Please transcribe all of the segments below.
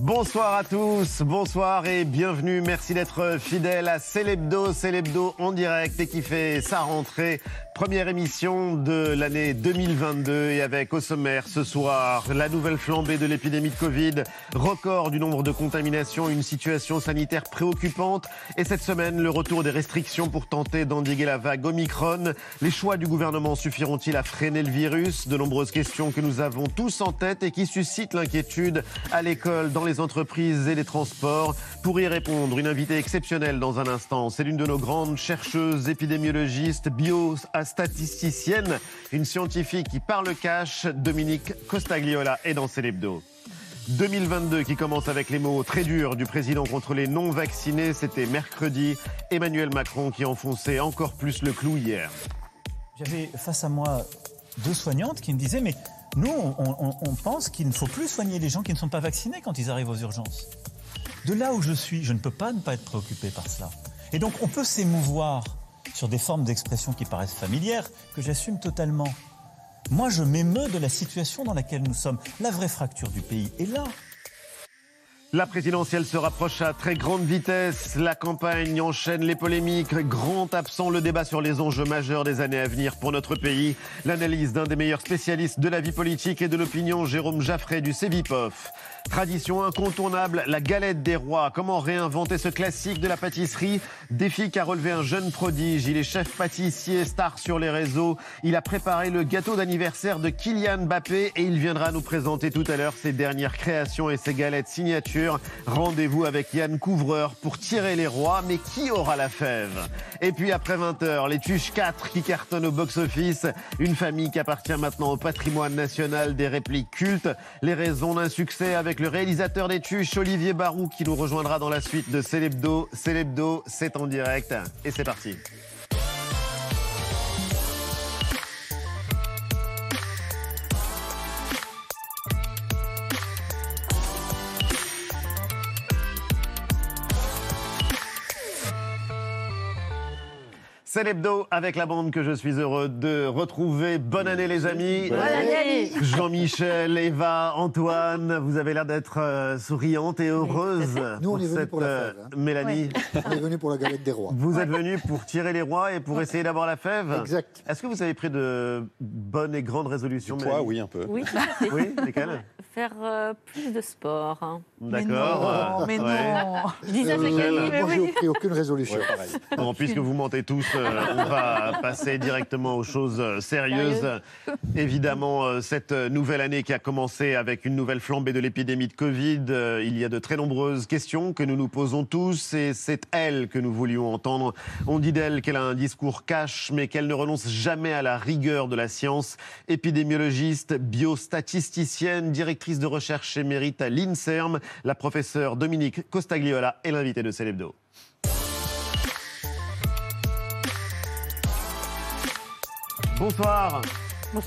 Bonsoir à tous, bonsoir et bienvenue. Merci d'être fidèle à Célébdo, Célébdo en direct et qui fait sa rentrée. Première émission de l'année 2022 et avec au sommaire ce soir la nouvelle flambée de l'épidémie de Covid, record du nombre de contaminations, une situation sanitaire préoccupante et cette semaine le retour des restrictions pour tenter d'endiguer la vague Omicron. Les choix du gouvernement suffiront-ils à freiner le virus? De nombreuses questions que nous avons tous en tête et qui suscitent l'inquiétude à l'école, dans les entreprises et les transports. Pour y répondre, une invitée exceptionnelle dans un instant. C'est l'une de nos grandes chercheuses, épidémiologistes, bio statisticienne, une scientifique qui parle cash, Dominique Costagliola est dans Célébdo. 2022 qui commence avec les mots très durs du président contre les non-vaccinés. C'était mercredi. Emmanuel Macron qui enfonçait encore plus le clou hier. J'avais face à moi deux soignantes qui me disaient Mais nous, on, on pense qu'il ne faut plus soigner les gens qui ne sont pas vaccinés quand ils arrivent aux urgences. De là où je suis, je ne peux pas ne pas être préoccupé par cela. Et donc, on peut s'émouvoir sur des formes d'expression qui paraissent familières, que j'assume totalement. Moi, je m'émeus de la situation dans laquelle nous sommes. La vraie fracture du pays est là. La présidentielle se rapproche à très grande vitesse. La campagne enchaîne les polémiques. Grand absent le débat sur les enjeux majeurs des années à venir pour notre pays. L'analyse d'un des meilleurs spécialistes de la vie politique et de l'opinion, Jérôme Jaffray du CEVIPOF. Tradition incontournable, la galette des rois. Comment réinventer ce classique de la pâtisserie? Défi qu'a relevé un jeune prodige. Il est chef pâtissier, star sur les réseaux. Il a préparé le gâteau d'anniversaire de Kylian Mbappé et il viendra nous présenter tout à l'heure ses dernières créations et ses galettes signature. Rendez-vous avec Yann Couvreur pour tirer les rois. Mais qui aura la fève? Et puis après 20h, les Tuches 4 qui cartonnent au box-office. Une famille qui appartient maintenant au patrimoine national des répliques cultes. Les raisons d'un succès avec le réalisateur des Tuches, Olivier Barou, qui nous rejoindra dans la suite de Célébdo. Célébdo, c'est en direct et c'est parti. C'est l'hebdo avec la bande que je suis heureux de retrouver. Bonne année les amis. Bonne année. Jean-Michel, Eva, Antoine, vous avez l'air d'être euh, souriante et heureuse. Nous, on est venus cette, pour la euh, fève, hein. Mélanie, On est venu pour la galette des rois. vous êtes venue pour tirer les rois et pour essayer d'avoir la fève. Exact. Est-ce que vous avez pris de bonnes et grandes résolutions Toi, Mélanie oui, un peu. Oui, Oui, lesquelles? Faire euh, plus de sport. hein. D'accord. non, mais non. Je Euh, chaque année, mais moi, j'ai pris aucune résolution. Ouais, pareil. Bon, puisque vous mentez tous, euh, on va passer directement aux choses euh, sérieuses. Évidemment, euh, cette euh, nouvelle année qui a commencé avec une nouvelle flambée de l'épidémie de Covid, euh, il y a de très nombreuses questions que nous nous posons tous et c'est elle que nous voulions entendre. On dit d'elle qu'elle a un discours cash, mais qu'elle ne renonce jamais à la rigueur de la science. Épidémiologiste, biostatisticienne, directrice de recherche émérite à l'INSERM, la professeure Dominique Costagliola est l'invitée de Célébdo. Bonsoir.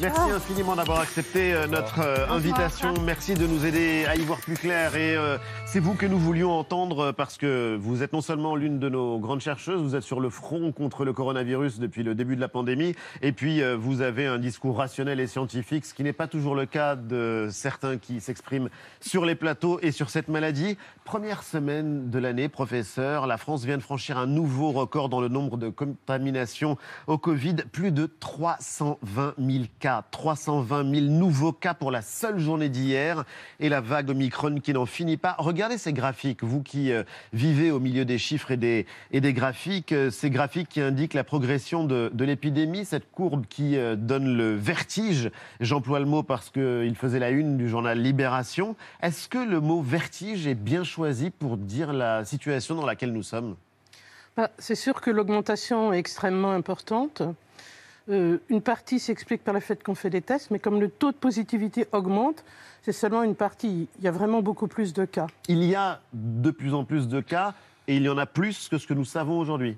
Merci infiniment d'avoir accepté euh, notre euh, invitation. Merci de nous aider à y voir plus clair. Et euh, c'est vous que nous voulions entendre euh, parce que vous êtes non seulement l'une de nos grandes chercheuses, vous êtes sur le front contre le coronavirus depuis le début de la pandémie. Et puis euh, vous avez un discours rationnel et scientifique, ce qui n'est pas toujours le cas de certains qui s'expriment sur les plateaux et sur cette maladie. Première semaine de l'année, professeur, la France vient de franchir un nouveau record dans le nombre de contaminations au Covid. Plus de 320 000 cas, 320 000 nouveaux cas pour la seule journée d'hier et la vague Omicron qui n'en finit pas. Regardez ces graphiques, vous qui euh, vivez au milieu des chiffres et des, et des graphiques, euh, ces graphiques qui indiquent la progression de, de l'épidémie, cette courbe qui euh, donne le vertige. J'emploie le mot parce qu'il faisait la une du journal Libération. Est-ce que le mot vertige est bien choisi pour dire la situation dans laquelle nous sommes? Bah, C'est sûr que l'augmentation est extrêmement importante. Euh, une partie s'explique par le fait qu'on fait des tests, mais comme le taux de positivité augmente, c'est seulement une partie. Il y a vraiment beaucoup plus de cas. Il y a de plus en plus de cas et il y en a plus que ce que nous savons aujourd'hui,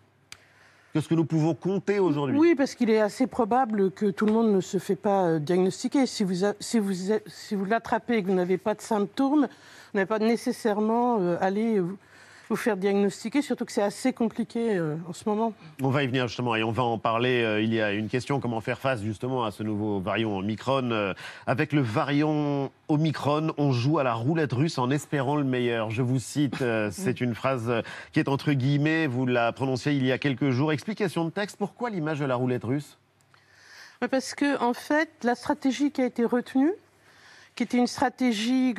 que ce que nous pouvons compter aujourd'hui. Oui, parce qu'il est assez probable que tout le monde ne se fait pas euh, diagnostiquer. Si vous, a- si vous, si vous l'attrapez et que vous n'avez pas de symptômes, vous n'avez pas nécessairement euh, aller vous faire diagnostiquer, surtout que c'est assez compliqué euh, en ce moment. On va y venir justement et on va en parler. Euh, il y a une question comment faire face justement à ce nouveau variant Omicron. Euh, avec le variant Omicron, on joue à la roulette russe en espérant le meilleur. Je vous cite, c'est une phrase qui est entre guillemets, vous la prononciez il y a quelques jours. Explication de texte, pourquoi l'image de la roulette russe? Parce que en fait, la stratégie qui a été retenue, qui était une stratégie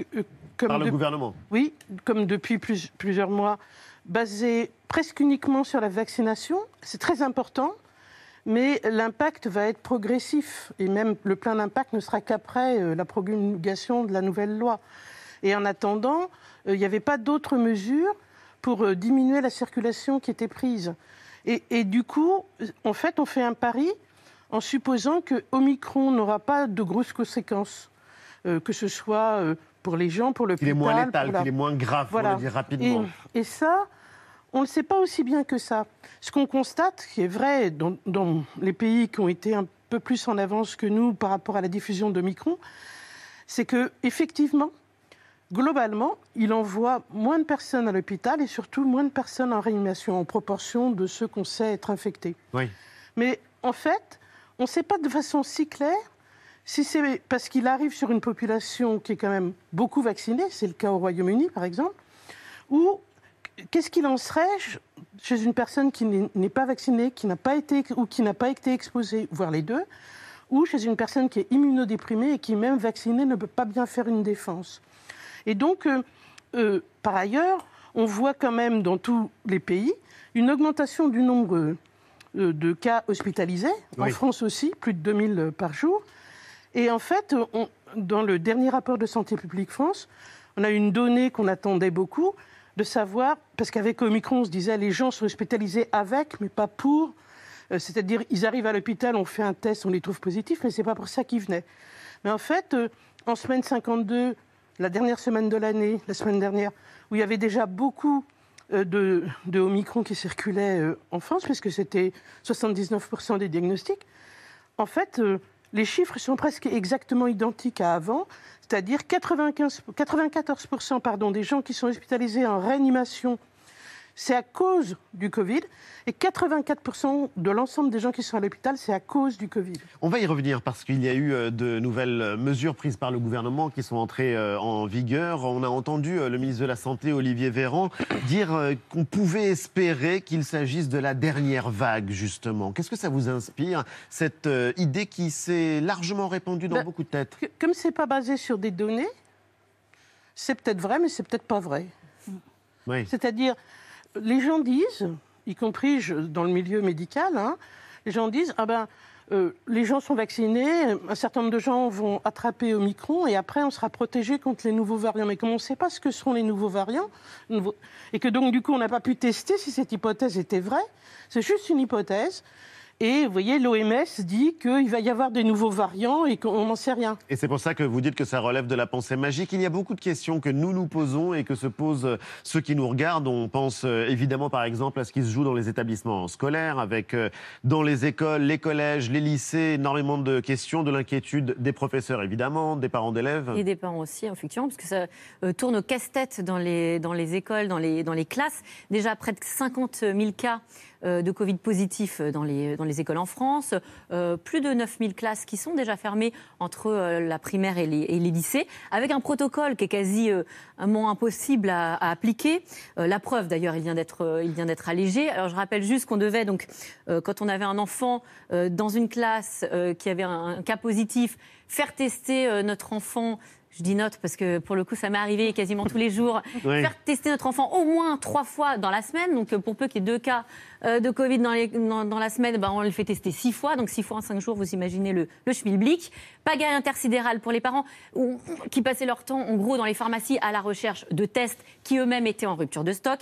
par le gouvernement Oui, comme depuis plusieurs mois, basé presque uniquement sur la vaccination. C'est très important, mais l'impact va être progressif. Et même le plein d'impact ne sera qu'après euh, la promulgation de la nouvelle loi. Et en attendant, euh, il n'y avait pas d'autres mesures pour euh, diminuer la circulation qui était prise. Et, et, du coup, en fait, on fait un pari en supposant que Omicron n'aura pas de grosses conséquences, que ce soit pour les gens, pour le Il est moins létal, il est moins grave, voilà. pour le dire rapidement. Et, ça, on ne le sait pas aussi bien que ça. Ce qu'on constate, qui est vrai dans, les pays qui ont été un peu plus en avance que nous par rapport à la diffusion de Micron, c'est que effectivement, globalement, il envoie moins de personnes à l'hôpital et surtout moins de personnes en réanimation en proportion de ceux qu'on sait être infectés. Oui. Mais en fait, on ne sait pas de façon si claire si c'est parce qu'il arrive sur une population qui est quand même beaucoup vaccinée, c'est le cas au Royaume-Uni par exemple, ou qu'est-ce qu'il en serait chez une personne qui n'est pas vaccinée, qui n'a pas été ou qui n'a pas été exposée, voire les deux, ou chez une personne qui est immunodéprimée et qui, même vaccinée, ne peut pas bien faire une défense? Et donc, euh, euh, par ailleurs, on voit quand même dans tous les pays une augmentation du nombre euh, de cas hospitalisés, en France aussi, plus de 2000 par jour, et en fait, dans le dernier rapport de Santé publique France, on a une donnée qu'on attendait beaucoup, de savoir, parce qu'avec Omicron, on se disait les gens sont hospitalisés avec, mais pas pour. Euh, c'est-à-dire, ils arrivent à l'hôpital, on fait un test, on les trouve positifs, mais ce n'est pas pour ça qu'ils venaient. Mais en fait, euh, en semaine 52, la dernière semaine de l'année, la semaine dernière, où il y avait déjà beaucoup euh, de, de, Omicron qui circulaient en France, puisque c'était 79% des diagnostics, en fait, les chiffres sont presque exactement identiques à avant, c'est-à-dire 94% pardon, des gens qui sont hospitalisés en réanimation c'est à cause du Covid. Et 84% de l'ensemble des gens qui sont à l'hôpital, c'est à cause du Covid. On va y revenir parce qu'il y a eu euh, de nouvelles mesures prises par le gouvernement qui sont entrées euh, en vigueur. On a entendu euh, le ministre de la Santé, Olivier Véran, dire qu'on pouvait espérer qu'il s'agisse de la dernière vague, justement. Qu'est-ce que ça vous inspire, cette idée qui s'est largement répandue dans ben, beaucoup de têtes? Comme ce n'est pas basé sur des données, c'est peut-être vrai, mais c'est peut-être pas vrai. Oui. C'est-à-dire, les gens disent, y compris dans le milieu médical, hein, les gens disent ah ben euh, les gens sont vaccinés, un certain nombre de gens vont attraper Omicron et après on sera protégé contre les nouveaux variants. Mais comme on ne sait pas ce que sont les nouveaux variants, et que donc du coup on n'a pas pu tester si cette hypothèse était vraie, c'est juste une hypothèse. Et vous voyez, l'OMS dit qu'il va y avoir des nouveaux variants et qu'on n'en sait rien. Et c'est pour ça que vous dites que ça relève de la pensée magique. Il y a beaucoup de questions que nous nous posons et que se posent ceux qui nous regardent. On pense euh, évidemment par exemple à ce qui se joue dans les établissements scolaires, avec euh, dans les écoles, les collèges, les lycées, énormément de questions, de l'inquiétude des professeurs évidemment, des parents d'élèves. Et des parents aussi, effectivement, parce que ça euh, tourne au casse-tête dans les, dans les écoles, dans les, dans les classes. Déjà près de 50 000 cas de Covid positifs dans les, dans les écoles en France, euh, plus de 9000 classes qui sont déjà fermées entre euh, la primaire et les, lycées, avec un protocole qui est quasi un moment impossible à, appliquer. la preuve, d'ailleurs, il vient d'être allégé. Alors je rappelle juste qu'on devait, donc, quand on avait un enfant dans une classe qui avait un cas positif, faire tester notre enfant je dis note parce que pour le coup, ça m'est arrivé quasiment tous les jours. Faire tester notre enfant au moins trois fois dans la semaine. Donc, pour peu qu'il y ait deux cas euh, de Covid dans, les, dans, la semaine, ben, on le fait tester six fois. Donc, six fois en cinq jours, vous imaginez le, le schmilblick. Pagaille intersidérale pour les parents qui passaient leur temps, en gros, dans les pharmacies à la recherche de tests qui eux-mêmes étaient en rupture de stock.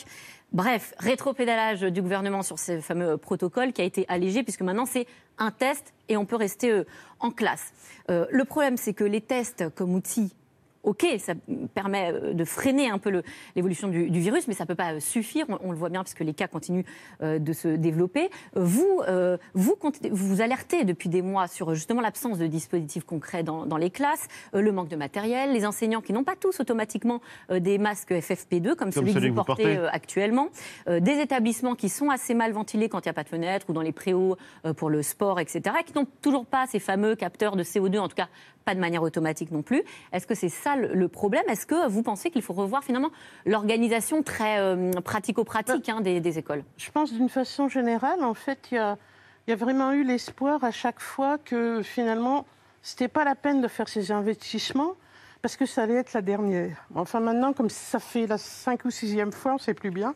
Bref, rétropédalage du gouvernement sur ce fameux protocole qui a été allégé, puisque maintenant c'est un test et on peut rester euh, en classe. Euh, le problème, c'est que les tests comme outil ok, ça permet euh, de freiner un peu l'évolution du, virus, mais ça ne peut pas suffire. On, le voit bien puisque les cas continuent euh, de se développer. Vous, euh, vous, vous alertez depuis des mois sur justement l'absence de dispositifs concrets dans, les classes, le manque de matériel, les enseignants qui n'ont pas tous automatiquement des masques FFP2 comme, celui, que vous, portez, actuellement, des établissements qui sont assez mal ventilés quand il n'y a pas de fenêtre ou dans les préaux pour le sport, etc., qui n'ont toujours pas ces fameux capteurs de CO2, en tout cas pas de manière automatique non plus. Est-ce que c'est ça le, problème Est-ce que vous pensez qu'il faut revoir finalement l'organisation très euh, pratico-pratique hein, des, écoles? Je pense d'une façon générale, en fait, il y a, vraiment eu l'espoir à chaque fois que finalement, ce n'était pas la peine de faire ces investissements parce que ça allait être la dernière. Enfin, maintenant, comme ça fait la cinq ou sixième fois, on ne sait plus bien,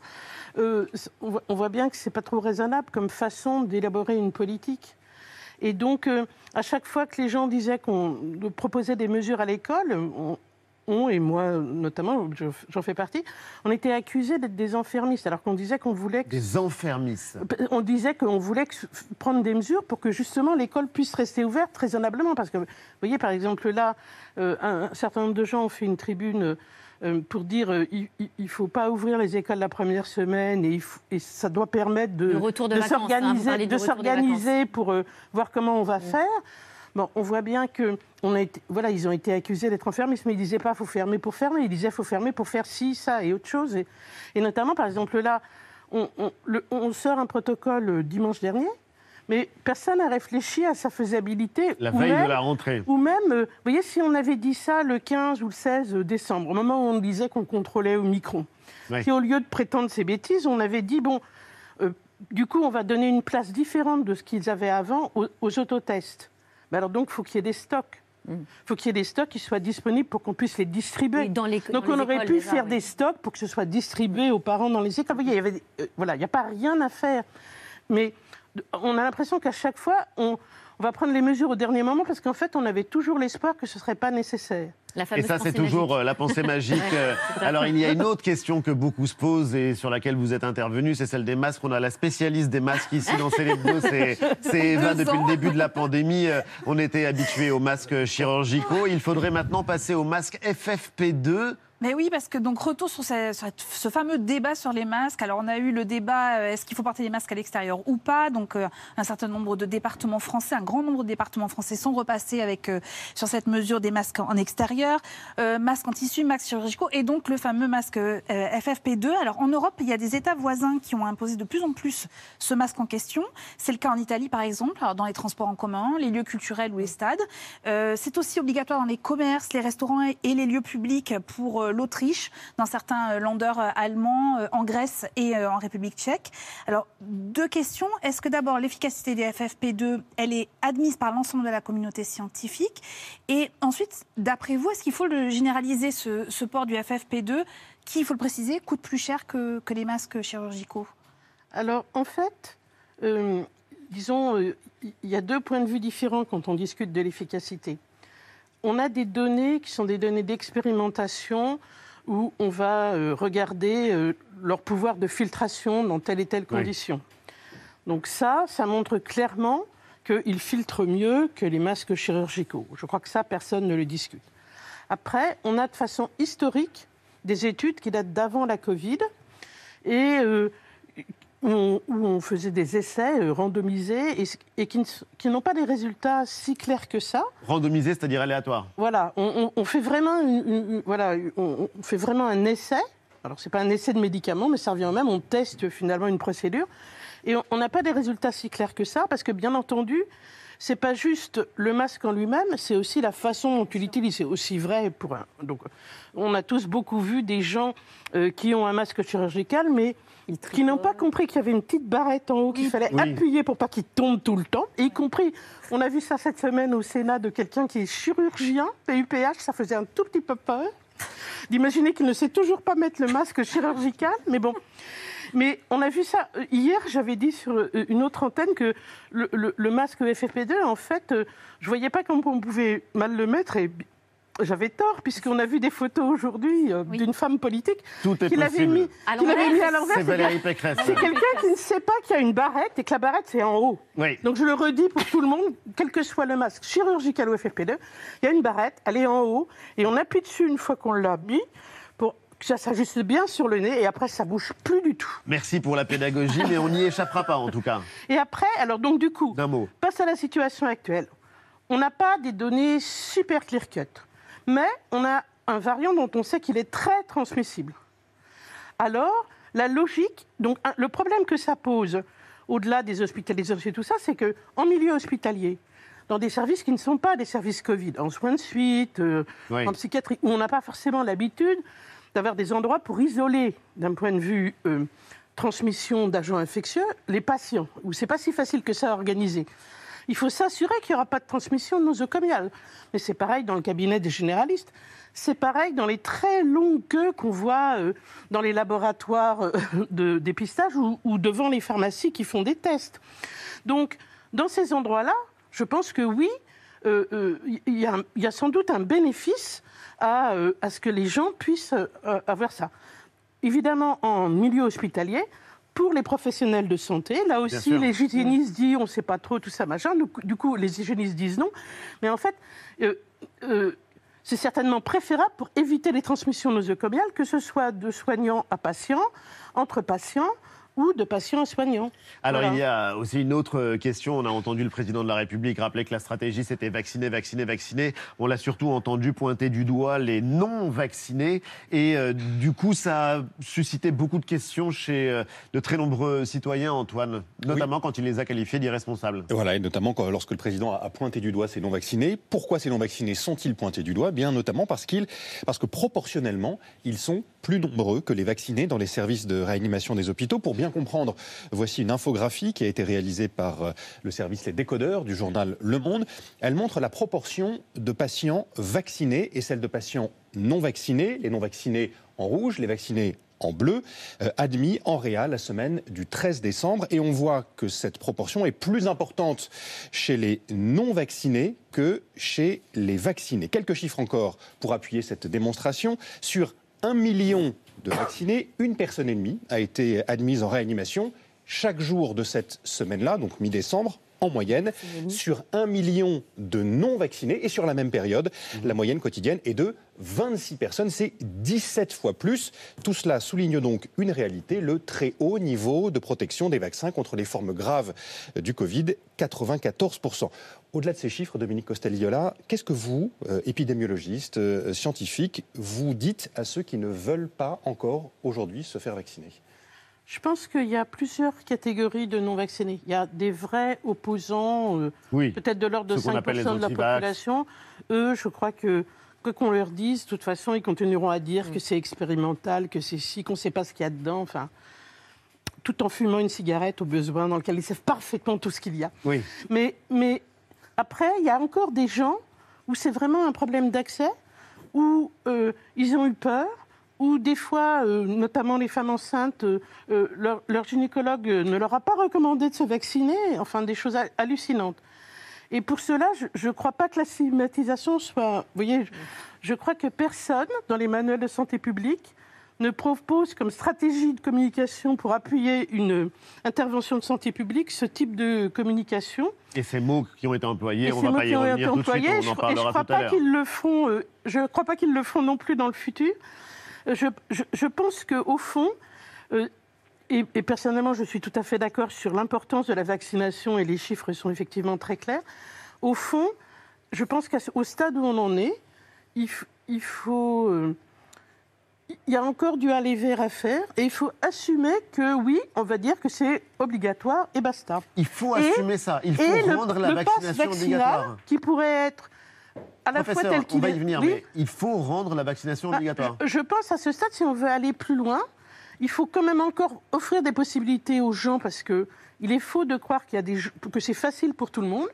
euh, on voit bien que ce n'est pas trop raisonnable comme façon d'élaborer une politique. Et donc, euh, à chaque fois que les gens disaient qu'on proposait des mesures à l'école, et moi notamment, j'en fais partie, on était accusés d'être des enfermistes, alors qu'on disait qu'on voulait... Des enfermistes On disait qu'on voulait prendre des mesures pour que justement l'école puisse rester ouverte raisonnablement. Parce que, vous voyez, par exemple, là, euh, un, certain nombre de gens ont fait une tribune euh, pour dire euh, il ne faut pas ouvrir les écoles la première semaine et, ça doit permettre de, hein, de s'organiser pour euh, voir comment on va faire. Bon, on voit bien que on a été, voilà, ils ont été accusés d'être enfermés, mais ils ne disaient pas faut fermer pour fermer, ils disaient faut fermer pour faire ci, ça et autre chose. Et, et notamment, par exemple, là, on, on, sort un protocole dimanche dernier mais personne n'a réfléchi à sa faisabilité. La veille de la rentrée. Ou même, euh, vous voyez, si on avait dit ça le 15 ou le 16 décembre, au moment où on disait qu'on contrôlait au micro, si au lieu de prétendre ces bêtises, on avait dit, bon, euh, du coup, on va donner une place différente de ce qu'ils avaient avant aux, autotests. Alors donc, il faut qu'il y ait des stocks. Il mm. faut qu'il y ait des stocks qui soient disponibles pour qu'on puisse les distribuer. dans les, Donc on aurait pu faire des stocks pour que ce soit distribué aux parents dans les écoles. Vous voyez, il y avait, euh, voilà, il n'y a pas rien à faire. Mais on a l'impression qu'à chaque fois, on, va prendre les mesures au dernier moment parce qu'en fait, on avait toujours l'espoir que ce ne serait pas nécessaire. et ça, c'est toujours euh, la pensée magique. Euh, alors, il y a une autre question que beaucoup se posent et sur laquelle vous êtes intervenu, c'est celle des masques. On a la spécialiste des masques ici dans Célébdo, c'est Eva. Depuis le début de la pandémie, euh, on était habitué aux masques chirurgicaux. Il faudrait maintenant passer aux masques FFP2. Mais oui, parce que donc retour sur ce, fameux débat sur les masques. Alors on a eu le débat euh, est-ce qu'il faut porter des masques à l'extérieur ou pas? Donc euh, un certain nombre de départements français, un grand nombre de départements français sont repassés avec euh, sur cette mesure des masques en extérieur, masques en tissu, masques chirurgicaux et donc le fameux masque FFP2. Alors en Europe, il y a des États voisins qui ont imposé de plus en plus ce masque en question. C'est le cas en Italie par exemple, dans les transports en commun, les lieux culturels ou les stades. C'est aussi obligatoire dans les commerces, les restaurants et les lieux publics pour l'Autriche, dans certains euh, landers euh, allemands, euh, en Grèce et en République tchèque. Alors, deux questions. Est-ce que d'abord, l'efficacité des FFP2, elle est admise par l'ensemble de la communauté scientifique? Et ensuite, d'après vous, est-ce qu'il faut le généraliser, ce, port du FFP2, qui, il faut le préciser, coûte plus cher que, que les masques chirurgicaux? Alors, en fait, disons, il y a deux points de vue différents quand on discute de l'efficacité on a des données qui sont des données d'expérimentation où on va euh, regarder euh, leur pouvoir de filtration dans telle et telle condition. Donc ça, ça montre clairement qu'ils filtrent mieux que les masques chirurgicaux. Je crois que ça, personne ne le discute. Après, on a de façon historique des études qui datent d'avant la Covid et euh, où on, faisait des essais euh, randomisés et, qui, n'ont pas des résultats si clairs que ça. Randomisés, c'est-à-dire aléatoires Voilà, on, fait vraiment voilà, on, fait vraiment un essai. Alors, ce n'est pas un essai de médicaments, mais ça revient au même. On teste finalement une procédure. Et on n'a pas des résultats si clairs que ça, parce que bien entendu, c'est pas juste le masque en lui-même, c'est aussi la façon dont tu l'utilises. C'est aussi vrai pour un. Donc, on a tous beaucoup vu des gens euh, qui ont un masque chirurgical, mais qui n'ont pas compris qu'il y avait une petite barrette en haut qu'il fallait appuyer pour pas qu'il tombe tout le temps. Y compris, on a vu ça cette semaine au Sénat de quelqu'un qui est chirurgien, PUPH, ça faisait un tout petit peu peur d'imaginer qu'il ne sait toujours pas mettre le masque chirurgical, mais bon. Mais on a vu ça euh, hier. J'avais dit sur euh, une autre antenne que le, masque FFP2, en fait, je voyais pas comment on pouvait mal le mettre et j'avais tort, puisqu'on a vu des photos aujourd'hui euh, Oui. d'une femme politique Tout est qui l'avait mis, mis à l'envers. C'est Valérie Pécresse. C'est quelqu'un qui ne sait pas qu'il y a une barrette et que la barrette, c'est en haut. Oui. Donc je le redis pour tout le monde, quel que soit le masque chirurgical ou FFP2, il y a une barrette, elle est en haut, et on appuie dessus une fois qu'on l'a mis ça s'ajuste bien sur le nez, et après ça bouge plus du tout. Merci pour la pédagogie, mais on n'y échappera pas en tout cas. Et après, alors donc du coup, mot. face à la situation actuelle, on n'a pas des données super clear-cut, mais on a un variant dont on sait qu'il est très transmissible. Alors, la logique, donc le problème que ça pose, au-delà des hospitalisations et tout ça, c'est que en milieu hospitalier, dans des services qui ne sont pas des services Covid, en soins de suite, euh, Oui. en psychiatrie, où on n'a pas forcément l'habitude d'avoir des endroits pour isoler, d'un point de vue euh, transmission d'agents infectieux, les patients, où c'est pas si facile que ça à organiser. Il faut s'assurer qu'il n'y aura pas de transmission nosocomiale. Mais c'est pareil dans le cabinet des généralistes. C'est pareil dans les très longues queues qu'on voit euh, dans les laboratoires euh, de dépistage ou, devant les pharmacies qui font des tests. Donc, dans ces endroits-là, je pense que oui, il y, a un- il y a sans doute un bénéfice à, euh, à ce que les gens puissent euh, avoir ça. Évidemment, en milieu hospitalier, pour les professionnels de santé, là aussi, les hygiénistes disent on ne sait pas trop, tout ça, machin. Du coup- Du coup, les hygiénistes disent non. Mais en fait, euh, euh, c'est certainement préférable pour éviter les transmissions nosocomiales, que ce soit de soignants à patients, entre patients ou de patients soignants. Alors Voilà. il y a aussi une autre euh, question. On a entendu le président de la République rappeler que la stratégie c'était vacciner, vacciner, vacciner. On l'a surtout entendu pointer du doigt les non vaccinés. Et euh, du coup, ça a suscité beaucoup de questions chez euh, de très nombreux citoyens, Antoine, notamment quand il les a qualifiés d'irresponsables. Voilà, et notamment quand- lorsque le président a a pointé du doigt ces non-vaccinés. Pourquoi ces non-vaccinés sont-ils pointés du doigt? Bien notamment parce, qu'ils, parce que proportionnellement, ils sont plus nombreux que les vaccinés dans les services de réanimation des hôpitaux. Pour bien comprendre, voici une infographie qui a été réalisée par euh, le service Les Décodeurs du journal Le Monde. Elle montre la proportion de patients vaccinés et celle de patients non vaccinés. Les non vaccinés en rouge, les vaccinés en bleu, euh, admis en réal la semaine du 13 décembre. Et on voit que cette proportion est plus importante chez les non-vaccinés que chez les vaccinés. Quelques chiffres encore pour appuyer cette démonstration. Sur un million de vaccinés, une personne et demie a été admise en réanimation chaque jour de cette semaine-là, donc mi-décembre, en moyenne, sur un million de non-vaccinés. Et sur la même période, la moyenne quotidienne est de 26 personnes. C'est 17 fois plus. Tout cela souligne donc une réalité, le très haut niveau de protection des vaccins contre les formes graves du Covid, 94%. Au-delà de ces chiffres, Dominique Costelliola, qu'est-ce que vous, euh, épidémiologiste, euh, scientifique, vous dites à ceux qui ne veulent pas encore aujourd'hui se faire vacciner? Je pense qu'il y a plusieurs catégories de non-vaccinés. Il y a des vrais opposants, euh, Oui. peut-être de l'ordre de les 5% de la population. Eux, je crois que, quoi qu'on leur dise, de toute façon, ils continueront à dire que c'est expérimental, que c'est si, qu'on ne sait pas ce qu'il y a dedans. Enfin, tout en fumant une cigarette au besoin, dans lequel ils savent parfaitement tout ce qu'il y a. Oui. Mais, mais après, il y a encore des gens où c'est vraiment un problème d'accès, où euh, ils ont eu peur, où des fois, euh, notamment les femmes enceintes, euh, euh, leur, leur gynécologue ne leur a pas recommandé de se vacciner, enfin des choses ha- hallucinantes. Et pour cela, je ne crois pas que la stigmatisation soit... Vous voyez, je, je crois que personne, dans les manuels de santé publique, ne propose comme stratégie de communication pour appuyer une intervention de santé publique ce type de communication. Et ces mots qui ont été employés, Et on ces va pas y revenir tout de suite, on en je- je parlera crois tout à l'heure. je ne crois pas qu'ils le font non plus dans le futur. Je, je- je pense qu'au fond, euh, et, et personnellement, je suis tout à fait d'accord sur l'importance de la vaccination et les chiffres sont effectivement très clairs. Au fond, je pense qu'au stade où on en est, il, faut. euh, il y a encore du aller vers à faire et il faut assumer que oui, on va dire que c'est obligatoire et basta Il faut Et- assumer ça. Il faut le, rendre la le vaccination vaccinal obligatoire. qui pourrait être à la fois Professeur, tel on va y venir, Oui. mais il faut rendre la vaccination Ah, obligatoire. je, pense à ce stade, si on veut aller plus loin, il faut quand même encore offrir des possibilités aux gens parce que il est faux de croire qu'il y a des que c'est facile pour tout le monde.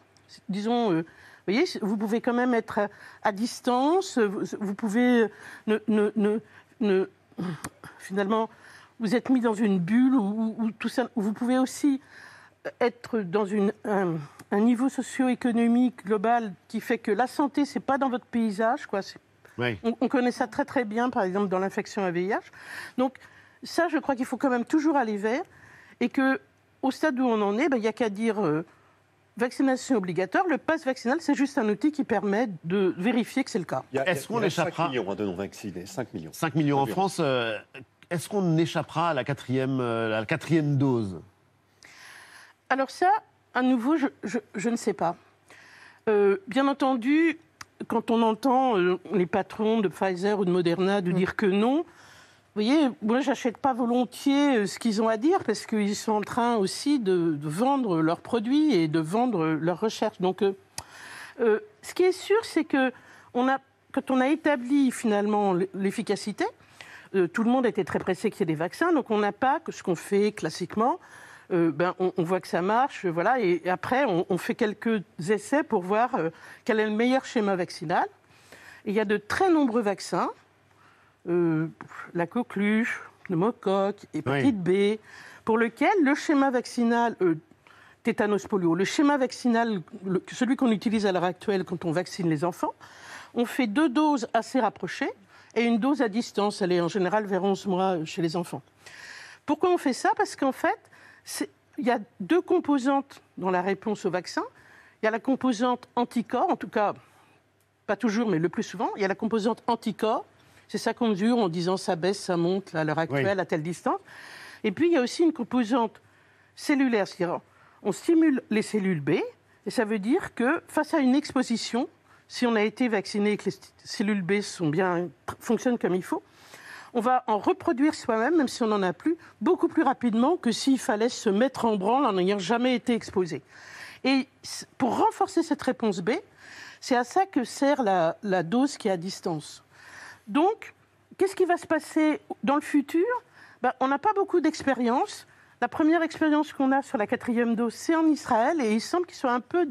Disons, euh, vous voyez, vous pouvez quand même être à, à distance, vous, vous pouvez ne, ne- ne- ne- finalement, vous êtes mis dans une bulle où, où- où tout ça, où vous pouvez aussi être dans une, un, un niveau socio-économique global qui fait que la santé, c'est pas dans votre paysage, quoi. Oui. On, on connaît ça très très bien, par exemple, dans l'infection à VIH. Donc ça, je crois qu'il faut quand même toujours aller vers, et que au stade où on en est, ben, il n'y a qu'à dire euh, vaccination obligatoire. Le pass vaccinal, c'est juste un outil qui permet de vérifier que c'est le cas. Est-ce qu'on échappera 5 millions hein, de non-vaccinés, 5 millions. 5 millions en. France. euh, Est-ce qu'on échappera à la quatrième, euh, à la quatrième dose? Alors ça, à nouveau, je, je- je ne sais pas. Euh, bien entendu, quand on entend euh, les patrons de Pfizer ou de Moderna de dire que non, vous voyez, moi, j'achète pas volontiers euh, ce qu'ils ont à dire parce qu'ils sont en train aussi de, de vendre leurs produits et de vendre leurs recherches. Donc, euh, ce qui est sûr, c'est que on a, quand on a établi finalement l'efficacité, euh, tout le monde était très pressé qu'il y ait des vaccins, donc on n'a pas que ce qu'on fait classiquement. Euh, ben, on, on voit que ça marche, voilà, et, et après on, on fait quelques essais pour voir euh, quel est le meilleur schéma vaccinal. Et il y a de très nombreux vaccins, euh, la coqueluche, pneumocoque, hépatite B, pour lequel le schéma vaccinal, euh, tétanos polio, le schéma vaccinal, le- celui qu'on utilise à l'heure actuelle quand on vaccine les enfants, on fait deux doses assez rapprochées et une dose à distance. Elle est en général vers 11 mois chez les enfants. Pourquoi on fait ça? Parce qu'en fait, il y a deux composantes dans la réponse au vaccin. Il y a la composante anticorps, en tout cas, pas toujours, mais le plus souvent. Il y a la composante anticorps. C'est ça qu'on mesure en disant ça baisse, ça monte à l'heure actuelle, à telle distance. Et puis, il y a aussi une composante cellulaire, c'est-à-dire on stimule les cellules B, et ça veut dire que face à une exposition, si on a été vacciné et que les cellules B sont bien, fonctionnent comme il faut, on va en reproduire soi-même, même si on n'en a plus, beaucoup plus rapidement que s'il fallait se mettre en branle en n'ayant jamais été exposé. Et pour renforcer cette réponse B, c'est à ça que sert la, dose qui est à distance. Donc, qu'est-ce qui va se passer dans le futur? Ben, On n'a pas beaucoup d'expérience. La première expérience qu'on a sur la quatrième dose, c'est en Israël, et il semble qu'ils soient un peu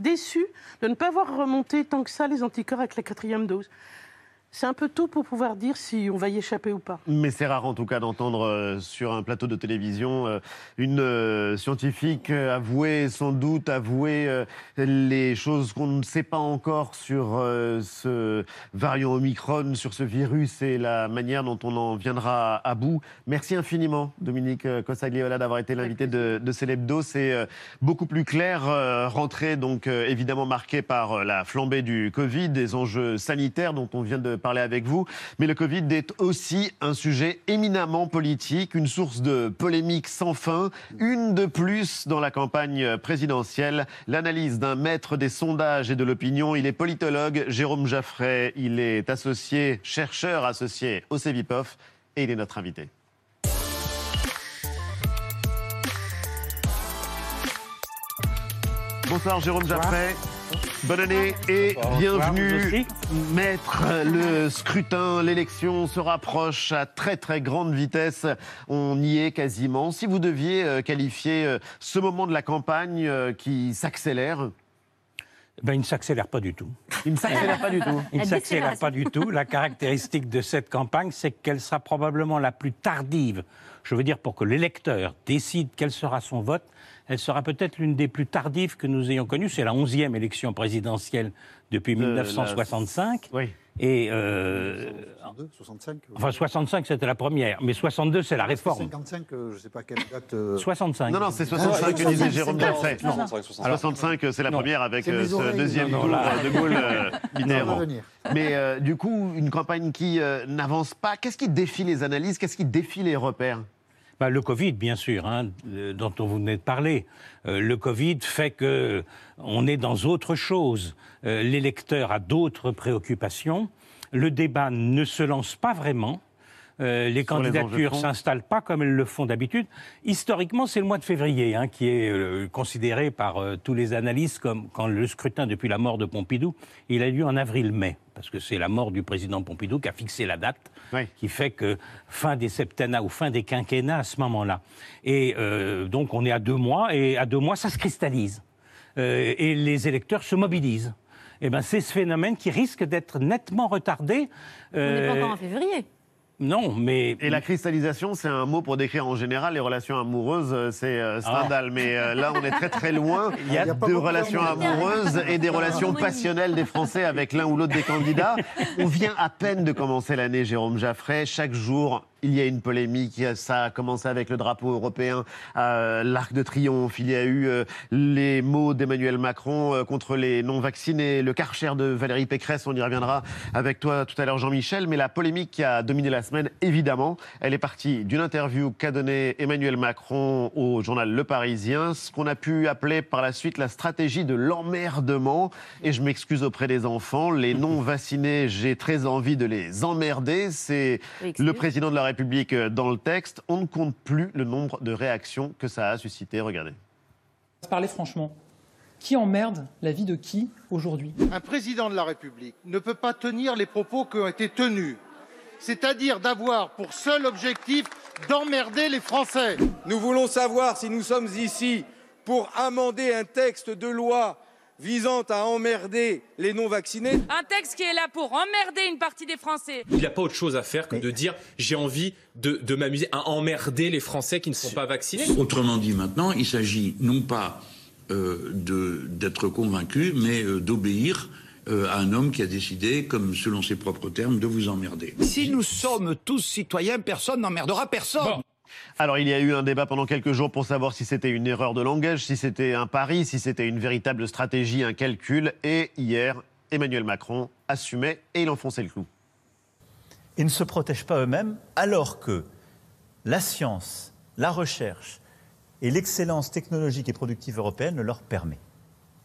déçus de ne pas voir remonter tant que ça les anticorps avec la quatrième dose. C'est un peu tôt pour pouvoir dire si on va y échapper ou pas. Mais c'est rare en tout cas d'entendre euh, sur un plateau de télévision euh, une euh, scientifique euh, avouer, sans doute avouer euh, les choses qu'on ne sait pas encore sur euh, ce variant Omicron, sur ce virus et la manière dont on en viendra à bout. Merci infiniment Dominique Cossagliola d'avoir été l'invité de, de Célébdo. C'est euh, beaucoup plus clair, euh, rentrée donc euh, évidemment marquée par euh, la flambée du Covid, des enjeux sanitaires dont on vient de parler avec vous. Mais le Covid est aussi un sujet éminemment politique, une source de polémique sans fin, une de plus dans la campagne présidentielle. L'analyse d'un maître des sondages et de l'opinion, il est politologue, Jérôme Jaffray, il est associé, chercheur associé au CEVIPOF et il est notre invité. Bonsoir Jérôme Jaffray. Bonne année et bienvenue, maître. Le scrutin, l'élection se rapproche à très très grande vitesse. On y est quasiment. Si vous deviez euh, qualifier euh, ce moment de la campagne euh, qui s'accélère, Ben, il ne s'accélère pas du tout. il ne s'accélère pas du tout. Il ne s'accélère pas du tout. La caractéristique de cette campagne, c'est qu'elle sera probablement la plus tardive. Je veux dire, pour que l'électeur décide quel sera son vote, elle sera peut-être l'une des plus tardives que nous ayons connues. C'est la onzième élection présidentielle depuis De la- 1965. Oui. Et euh, 62, 65 euh, enfin, 65, c'était la première, mais 62, c'est la réforme. 55, euh, je ne sais pas quelle date. euh, 65. Non, non, c'est 65 que disait Jérôme Jaffray. 65, 65. 65, c'est la Non. première avec euh, ce deuxième Non, non, tour là- euh, de Gaulle euh. Mais euh, du coup, une campagne qui euh, n'avance pas, qu'est-ce qui défie les analyses Qu'est-ce qui défie les repères? Bah, le Covid, bien sûr, hein, euh, dont on vous venez de parler. Euh, le Covid fait que on est dans autre chose. Euh, L'électeur a d'autres préoccupations. Le débat ne se lance pas vraiment. Euh, les candidatures fond. s'installent pas comme elles le font d'habitude. Historiquement, c'est le mois de février hein, qui est euh, considéré par euh, tous les analystes comme quand le scrutin depuis la mort de Pompidou, il a lieu en avril-mai, parce que c'est la mort du président Pompidou qui a fixé la date Oui. qui fait que fin des septennats ou fin des quinquennats à ce moment-là. Et euh, donc on est à deux mois, et à deux mois, ça se cristallise. Euh, et les électeurs se mobilisent. Et ben c'est ce phénomène qui risque d'être nettement retardé. On n'est pas encore en février. Non, mais. Et la cristallisation, c'est un mot pour décrire en général les relations amoureuses, euh, c'est euh, Stendhal. Mais euh, là, on est très très loin Il y a de pas beaucoup relations amoureuses et des relations Harmonie. passionnelles des Français avec l'un ou l'autre des candidats. On vient à peine de commencer l'année, Jérôme Jaffray. Chaque jour, il y a une polémique. Ça a commencé avec le drapeau européen, euh, l'Arc de Triomphe. Il y a eu euh, les mots d'Emmanuel Macron euh, contre les non-vaccinés, le karcher de Valérie Pécresse. On y reviendra avec toi tout à l'heure, Jean-Michel. Mais la polémique qui a dominé la semaine, évidemment, elle est partie d'une interview qu'a donnée Emmanuel Macron au journal Le Parisien, ce qu'on a pu appeler par la suite la stratégie de l'emmerdement. Et je m'excuse auprès des enfants, les non-vaccinés, j'ai très envie de les emmerder. C'est le président de la République euh, dans le texte. On ne compte plus le nombre de réactions que ça a suscité. Regardez. Parler franchement. Qui emmerde la vie de qui aujourd'hui? Un président de la République ne peut pas tenir les propos qui ont été tenus, c'est-à-dire d'avoir pour seul objectif d'emmerder les Français. Nous voulons savoir si nous sommes ici pour amender un texte de loi visant à emmerder les non-vaccinés. Un texte qui est là pour emmerder une partie des Français. Il n'y a pas autre chose à faire que de dire j'ai envie de, de m'amuser à emmerder les Français qui ne sont pas vaccinés. Autrement dit, maintenant, il s'agit non pas euh, de- d'être convaincu, mais euh, d'obéir euh, à un homme qui a décidé, comme selon ses propres termes, de vous emmerder. Si nous sommes tous citoyens, personne n'emmerdera personne. Alors, il y a eu un débat pendant quelques jours pour savoir si c'était une erreur de langage, si c'était un pari, si c'était une véritable stratégie, un calcul. Et hier, Emmanuel Macron assumait et il enfonçait le clou. Ils ne se protègent pas eux-mêmes alors que la science, la recherche et l'excellence technologique et productive européenne le leur permet.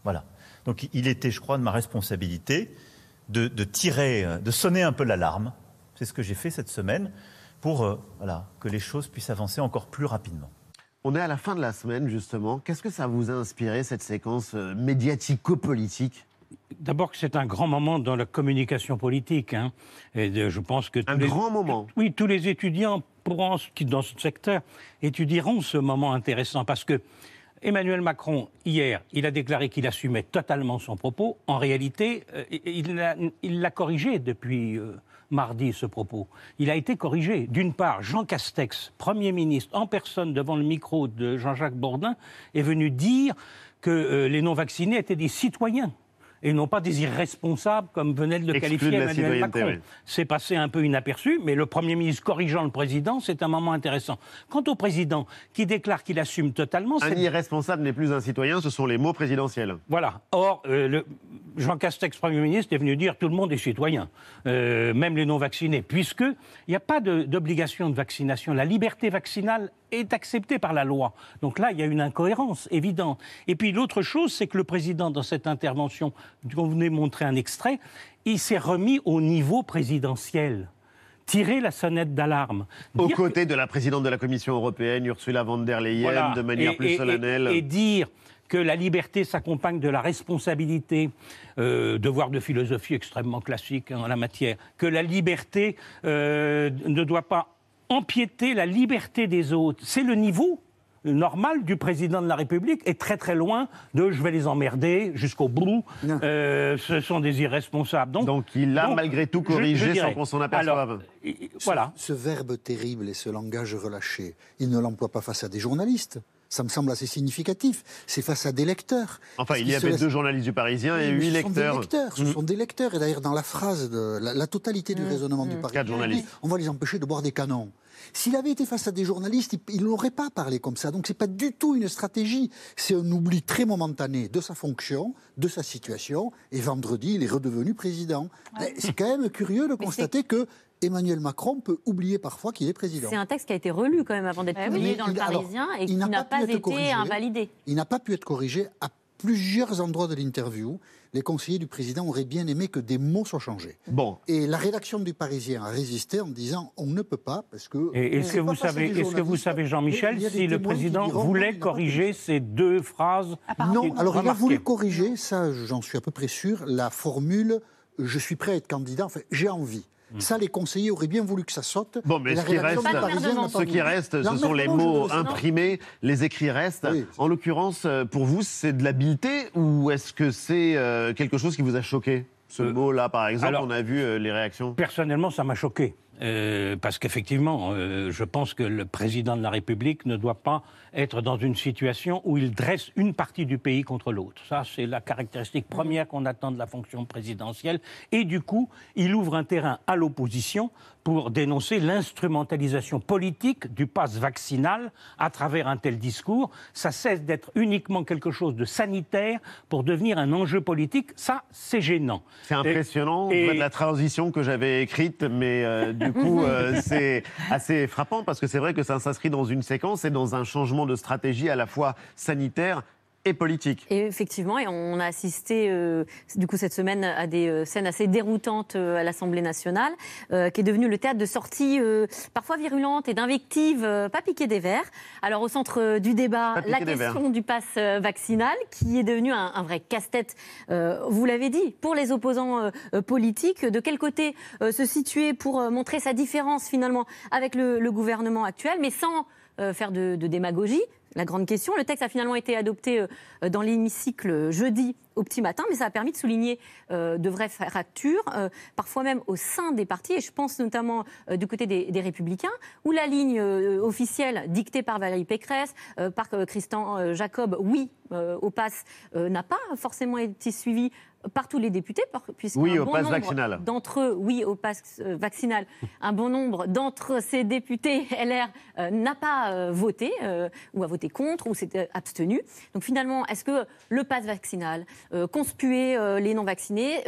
Voilà. Donc il était, je crois, de ma responsabilité de, de tirer, de sonner un peu l'alarme. C'est ce que j'ai fait cette semaine pour euh, voilà, que les choses puissent avancer encore plus rapidement. On est à la fin de la semaine, justement. Qu'est-ce que ça vous a inspiré, cette séquence euh, médiatico-politique? D'abord que c'est un grand moment dans la communication politique. hein. Et de- je pense que tous Un les- grand moment. Oui, tous les étudiants pourront, qui dans ce secteur étudieront ce moment intéressant parce que Emmanuel Macron, hier, il a déclaré qu'il assumait totalement son propos. En réalité, euh, il l'a il l'a corrigé depuis euh, mardi, ce propos. Il a été corrigé. D'une part, Jean Castex, Premier ministre, en personne devant le micro de Jean-Jacques Bourdin, est venu dire que euh, les non-vaccinés étaient des citoyens et non pas des irresponsables comme venait de le qualifier de Emmanuel Macron. oui. C'est passé un peu inaperçu, mais le Premier ministre corrigeant le président, c'est un moment intéressant. Quant au président qui déclare qu'il assume totalement, Un irresponsable n'est plus un citoyen, ce sont les mots présidentiels. voilà. Or, euh, le- Jean Castex, Premier ministre, est venu dire tout le monde est citoyen, euh, même les non-vaccinés, puisque il n'y a pas de- d'obligation de, vaccination. La liberté vaccinale est acceptée par la loi. Donc là, il y a une incohérence évidente. Et puis l'autre chose, c'est que le président, dans cette intervention, dont vous venez de montrer un extrait, il s'est remis au niveau présidentiel. Tirer la sonnette d'alarme. Aux que- côtés de la présidente de la Commission européenne, Ursula von der Leyen, voilà. de manière Et- plus et- solennelle. Et, et dire que la liberté s'accompagne de la responsabilité, euh, devoir de philosophie extrêmement classique hein, en la matière, que la liberté euh, ne doit pas empiéter la liberté des autres. C'est le niveau normal du président de la République est très très loin de je vais les emmerder jusqu'au bout. Euh, ce sont des irresponsables. Donc, Donc il a donc, malgré tout je- je corrigé dirais. sans qu'on s'en aperçoive. Voilà. Ce, ce verbe terrible et ce langage relâché, il ne l'emploie pas face à des journalistes. Ça me semble assez significatif. C'est face à des lecteurs. Enfin, il y avait laissent- deux journalistes du Parisien et huit ce sont des lecteurs. lecteurs. Ce Mhm. sont des lecteurs. Et d'ailleurs, dans la phrase, de, la, la totalité du raisonnement du Parisien, Quatre journalistes. on va les empêcher de boire des canons. S'il avait été face à des journalistes, il- n'aurait pas parlé comme ça. Donc, c'est pas du tout une stratégie. C'est un oubli très momentané de sa fonction, de sa situation. Et vendredi, il est redevenu président. C'est quand même curieux de constater que Emmanuel Macron peut oublier parfois qu'il est président. C'est un texte qui a été relu quand même avant d'être oui. publié dans le alors, Parisien et il qui n'a pas été corrigé. invalidé. Il n'a pas pu être corrigé à plusieurs endroits de l'interview. Les conseillers du président auraient bien aimé que des mots soient changés. Bon. Et la rédaction du Parisien a résisté en disant on ne peut pas parce que. Et est-ce que vous savez, que vous savez, Jean-Michel, si le président diront, voulait corriger ces deux phrases Non, alors il a voulu corriger, ça j'en suis à peu près sûr, la formule je suis prêt à être candidat, enfin j'ai envie. Ça, les conseillers auraient bien voulu que ça saute. Bon, mais ce qui rédaction reste, ce qui voulu. reste, ce sont les mots imprimés, les écrits restent. Oui. En l'occurrence, euh, pour vous, c'est de l'habileté ou est-ce que c'est euh, quelque chose qui vous a choqué? Ce Euh, mot-là, par exemple, alors- on a vu les réactions. Personnellement, ça m'a choqué. Euh, parce qu'effectivement, euh, je pense que le président de la République ne doit pas être dans une situation où il dresse une partie du pays contre l'autre. Ça, c'est la caractéristique première qu'on attend de la fonction présidentielle. Et du coup, il ouvre un terrain à l'opposition pour dénoncer l'instrumentalisation politique du pass vaccinal à travers un tel discours. Ça cesse d'être uniquement quelque chose de sanitaire pour devenir un enjeu politique. Ça, c'est gênant. C'est impressionnant. Et- Vous faites la transition que j'avais écrite, mais euh, du coup, euh, c'est assez frappant parce que c'est vrai que ça s'inscrit dans une séquence et dans un changement de stratégie à la fois sanitaire et politique. Et effectivement, et on a assisté euh, du coup cette semaine à des euh, scènes assez déroutantes euh, à l'Assemblée nationale, euh, qui est devenu le théâtre de sorties euh, parfois virulentes et d'invectives, euh, pas piquées des verres. Alors au centre du débat, la question du pass vaccinal, qui est devenu un, un vrai casse-tête. euh, vous l'avez dit, pour les opposants politiques, de quel côté euh, se situer pour montrer sa différence finalement avec le, le gouvernement actuel, mais sans euh, faire de, de démagogie. La grande question, le texte a finalement été adopté euh, dans l'hémicycle jeudi au petit matin, mais ça a permis de souligner euh, de vraies fractures, euh, parfois même au sein des partis, et je pense notamment euh, du côté des, Républicains, où la ligne euh, officielle dictée par Valérie Pécresse, euh, par euh, Christian euh, Jacob, oui euh, au pass, euh, n'a pas forcément été suivie par tous les députés, puisqu'un Oui au bon pass nombre vaccinal. d'entre eux, oui au pass euh, vaccinal, un bon nombre d'entre ces députés LR euh, n'a pas euh, voté, ou a voté contre, ou s'est abstenu. Donc finalement, est-ce que le pass vaccinal, conspuer les non-vaccinés,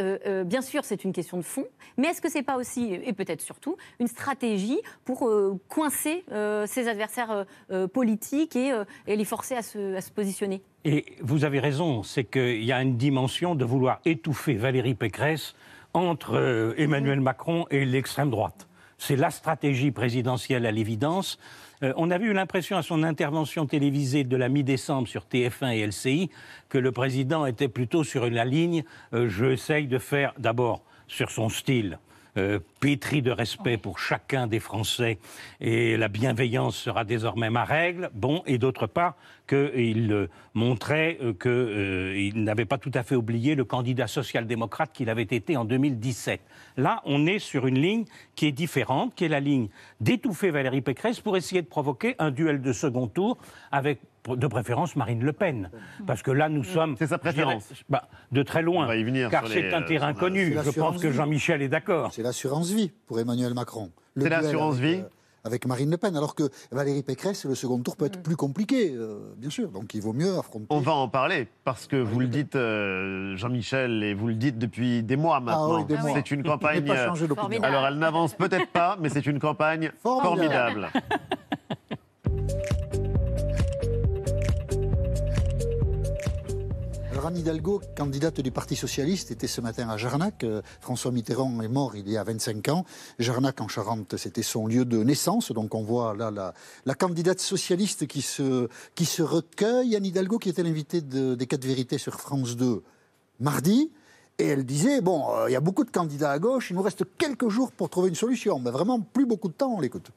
bien sûr c'est une question de fond, mais est-ce que c'est pas aussi, et peut-être surtout, une stratégie pour coincer ses adversaires politiques et, et les forcer à se, à se positionner? Et vous avez raison, c'est qu'il y a une dimension de vouloir étouffer Valérie Pécresse entre euh, Emmanuel Macron et l'extrême droite. C'est la stratégie présidentielle à l'évidence. Euh, on avait eu l'impression à son intervention télévisée de la mi-décembre sur TF1 et LCI que le président était plutôt sur la ligne euh, je essaye de faire d'abord sur son style euh, pétri de respect pour chacun des Français et la bienveillance sera désormais ma règle. Bon, et d'autre part qu'il euh, montrait euh, qu'il n'avait pas tout à fait oublié le candidat social-démocrate qu'il avait été en 2017. Là, on est sur une ligne qui est différente, qui est la ligne d'étouffer Valérie Pécresse pour essayer de provoquer un duel de second tour avec de préférence Marine Le Pen. Parce que là, nous sommes... C'est sa préférence. dirais, bah, de très loin. On va y venir car sur les, c'est un euh, terrain connu. Je pense que. Jean-Michel est d'accord. C'est l'assurance vie pour Emmanuel Macron. C'est l'assurance avec, vie euh, avec Marine Le Pen, alors que Valérie Pécresse, le second tour peut être plus compliqué, euh, bien sûr. Donc il vaut mieux affronter. On va en parler parce que vous le dites, euh, Jean-Michel, et vous le dites depuis des mois maintenant. Ah oui, des mois. C'est une campagne. pas. Alors elle n'avance peut-être pas, mais c'est une campagne Formidable. formidable. Anne Hidalgo, candidate du Parti Socialiste, était ce matin à Jarnac. Euh, François Mitterrand est mort il y a 25 ans. Jarnac en Charente, c'était son lieu de naissance. Donc on voit là la, candidate socialiste qui se, recueille. Anne Hidalgo qui était l'invitée de- des 4 vérités sur France 2 mardi. Et elle disait, bon, euh, il y a beaucoup de candidats à gauche, il nous reste quelques jours pour trouver une solution. Mais vraiment, plus beaucoup de temps, on l'écoute.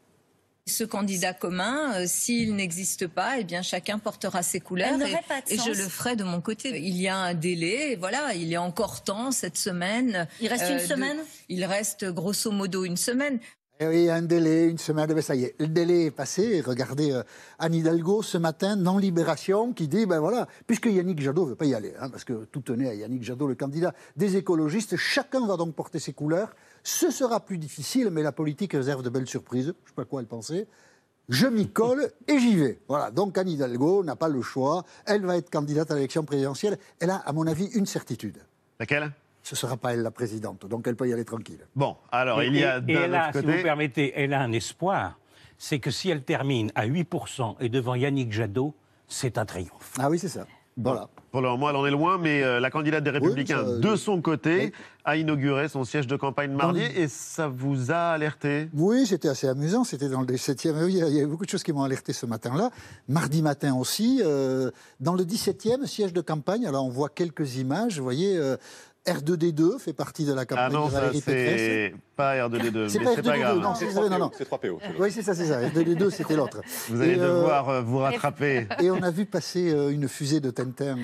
Ce candidat commun, euh, s'il n'existe pas, eh bien chacun portera ses couleurs et, pas de et je le ferai de mon côté. Il y a un délai, et voilà, il y a encore temps cette semaine. euh, Il reste une de- semaine? Il reste grosso modo une semaine. Eh oui, un délai, une semaine, ben ça y est, le délai est passé. Et Regardez euh, Anne Hidalgo ce matin dans Libération qui dit, ben voilà, puisque Yannick Jadot ne veut pas y aller, hein, parce que tout tenait à Yannick Jadot, le candidat des écologistes, chacun va donc porter ses couleurs. Ce sera plus difficile, mais la politique réserve de belles surprises. Je ne sais pas quoi elle pensait. Je m'y colle et j'y vais. Voilà, donc Anne Hidalgo n'a pas le choix. Elle va être candidate à l'élection présidentielle. Elle a, à mon avis, une certitude. Laquelle? Ce ne sera pas elle la présidente, donc elle peut y aller tranquille. Bon, alors Et- il y a et- et elle a, autre si côté. vous permettez, elle a un espoir, c'est que si elle termine à 8% et devant Yannick Jadot, c'est un triomphe. Ah oui, c'est ça. Voilà. Pour le moment, elle en est loin, mais euh, la candidate des Républicains, ça, de oui. son côté, a inauguré son siège de campagne mardi le- et ça vous a alerté? Oui, c'était assez amusant. C'était dans le 17e. Oui, il y a- beaucoup de choses qui m'ont alerté ce matin-là. Mardi matin aussi, euh, dans le 17e siège de campagne. Alors, on voit quelques images. Vous voyez, euh, R2D2 fait partie de la campagne Ah non, de ça Valérie Pécresse. c'est pas R2D2, C'est mais pas c'est pas R2D2, grave. non, c'est vrai, non, non. C'est 3 PO. Oui, c'est ça, c'est ça. R2D2, c'était l'autre. Vous allez Et, euh, devoir euh, vous rattraper. Et on a vu passer euh, une fusée de Tintin.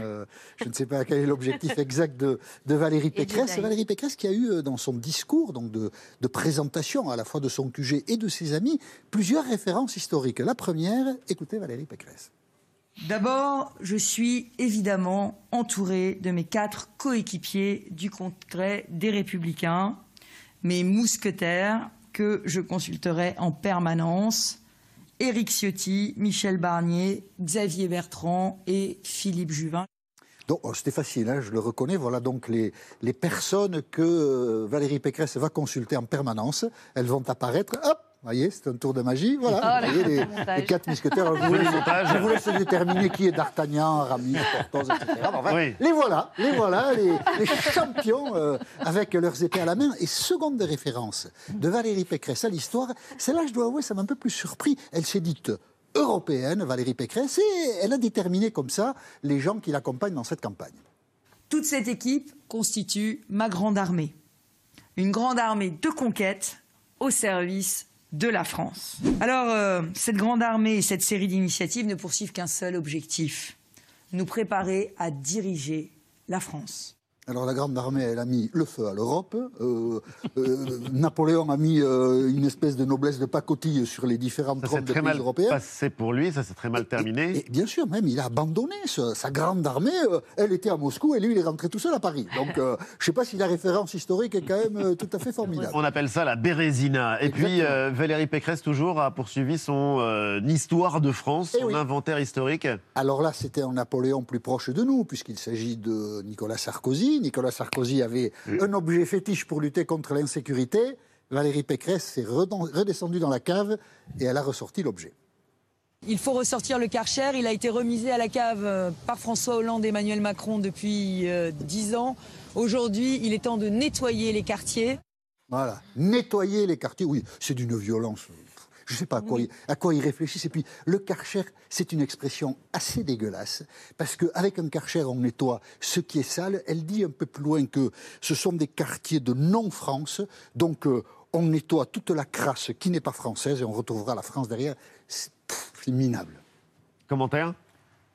je ne sais pas quel est l'objectif exact de, de Valérie Pécresse. Jedi. Valérie Pécresse qui a eu dans son discours donc de, de présentation à la fois de son QG et de ses amis plusieurs références historiques. La première, écoutez Valérie Pécresse. D'abord, je suis évidemment entouré de mes quatre coéquipiers du Congrès des Républicains, mes mousquetaires que je consulterai en permanence, Éric Ciotti, Michel Barnier, Xavier Bertrand et Philippe Juvin. Donc, oh, c'était facile, hein, je le reconnais. Voilà donc les, les personnes que euh, Valérie Pécresse va consulter en permanence. Elles vont apparaître. Hop vous voyez, c'est un tour de magie. Voilà, Oh vous voyez, les, les quatre mousquetaires. Je, vous laisse, montage. je vous laisse déterminer qui est D'Artagnan, Aramis, Porthos, etc. Enfin, Oui. Les voilà, les voilà, les, les champions euh, avec leurs épées à la main. Et seconde référence de Valérie Pécresse à l'histoire, celle-là, je dois avouer, ça m'a un peu plus surpris. Elle s'est dite européenne, Valérie Pécresse, et elle a déterminé comme ça les gens qui l'accompagnent dans cette campagne. Toute cette équipe constitue ma grande armée. Une grande armée de conquête au service de la France. Alors, euh, cette grande armée et cette série d'initiatives ne poursuivent qu'un seul objectif, nous préparer à diriger la France. Alors la Grande Armée, elle a mis le feu à l'Europe. Euh, euh, Napoléon a mis euh, une espèce de noblesse de pacotille sur les différentes Ça trônes de très pays mal européens. passé pour lui, ça s'est très mal terminé. Et bien sûr, même, il a abandonné ce- sa grande armée. elle était à Moscou et lui, il est rentré tout seul à Paris. Donc, je ne sais pas si la référence historique est quand même tout à fait formidable. On appelle ça la Bérésina. Et puis Exactement. Valérie Pécresse toujours a poursuivi son histoire de France, Eh son oui. inventaire historique. Alors là, c'était un Napoléon plus proche de nous, puisqu'il s'agit de Nicolas Sarkozy. Nicolas Sarkozy avait un objet fétiche pour lutter contre l'insécurité. Valérie Pécresse s'est redescendue dans la cave et elle a ressorti l'objet. Il faut ressortir le Karcher. Il a été remisé à la cave euh, par François Hollande et Emmanuel Macron depuis euh, dix ans. Aujourd'hui, il est temps de nettoyer les quartiers. Voilà. Nettoyer les quartiers, oui, c'est d'une violence. Je ne sais pas à quoi, ils, à quoi ils réfléchissent. Et puis, le karcher, c'est une expression assez dégueulasse. Parce qu'avec un karcher, on nettoie ce qui est sale. Elle dit un peu plus loin que ce sont des quartiers de non-France. Donc, euh, on nettoie toute la crasse qui n'est pas française et on retrouvera la France derrière. C'est minable. Commentaire?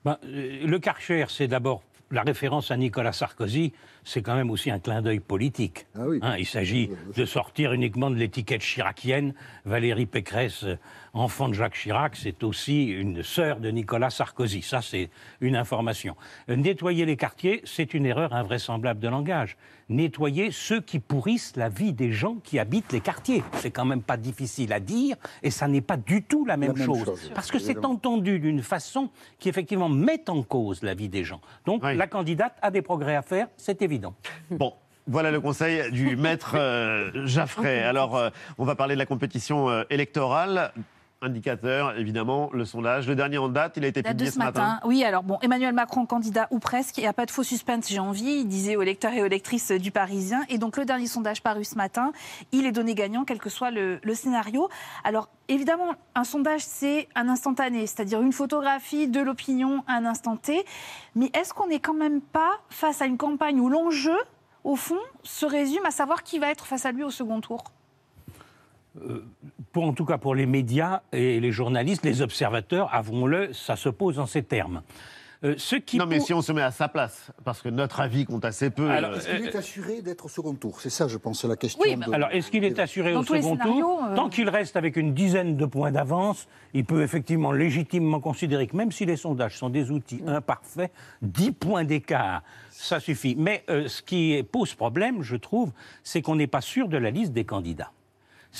Ben, euh, le Karcher, c'est d'abord la référence à Nicolas Sarkozy, c'est quand même aussi un clin d'œil politique. Ah oui. Hein, il s'agit de sortir uniquement de l'étiquette chiracienne. Valérie Pécresse, euh, enfant de Jacques Chirac, c'est aussi une sœur de Nicolas Sarkozy. Ça, c'est une information. Euh, Nettoyer les quartiers, c'est une erreur invraisemblable de langage. Nettoyer ceux qui pourrissent la vie des gens qui habitent les quartiers. C'est quand même pas difficile à dire et ça n'est pas du tout la même, même chose. chose, Parce que c'est entendu d'une façon qui effectivement met en cause la vie des gens. Donc Oui. la candidate a des progrès à faire, c'est évident. Bon. Voilà le conseil du maître euh, Jaffray. Alors, euh, on va parler de la compétition euh, électorale. Indicateur, évidemment, le sondage. Le dernier en date, il a été publié ce matin. Oui, alors bon, Emmanuel Macron candidat ou presque. Il n'y a pas de faux suspense, j'ai envie. Il disait aux lecteurs et aux lectrices du Parisien. Et donc le dernier sondage paru ce matin, il est donné gagnant, quel que soit le, le scénario. Alors évidemment, un sondage, c'est un instantané, c'est-à-dire une photographie de l'opinion à un instant T. Mais est-ce qu'on n'est quand même pas face à une campagne où l'enjeu, au fond, se résume à savoir qui va être face à lui au second tour? Pour, en tout cas pour les médias et les journalistes, les observateurs, avouons-le, ça se pose en ces termes. Euh, ce qui Non, mais pour- si on se met à sa place, parce que notre avis compte assez peu. Alors, euh, Est-ce qu'il est assuré d'être au second tour? C'est ça, je pense, la question. Oui, de- Alors, est-ce qu'il est assuré Dans au second tour? euh, Tant qu'il reste avec une dizaine de points d'avance, il peut effectivement légitimement considérer que même si les sondages sont des outils imparfaits, 10 points d'écart, ça suffit. Mais euh, ce qui pose problème, je trouve, c'est qu'on n'est pas sûr de la liste des candidats.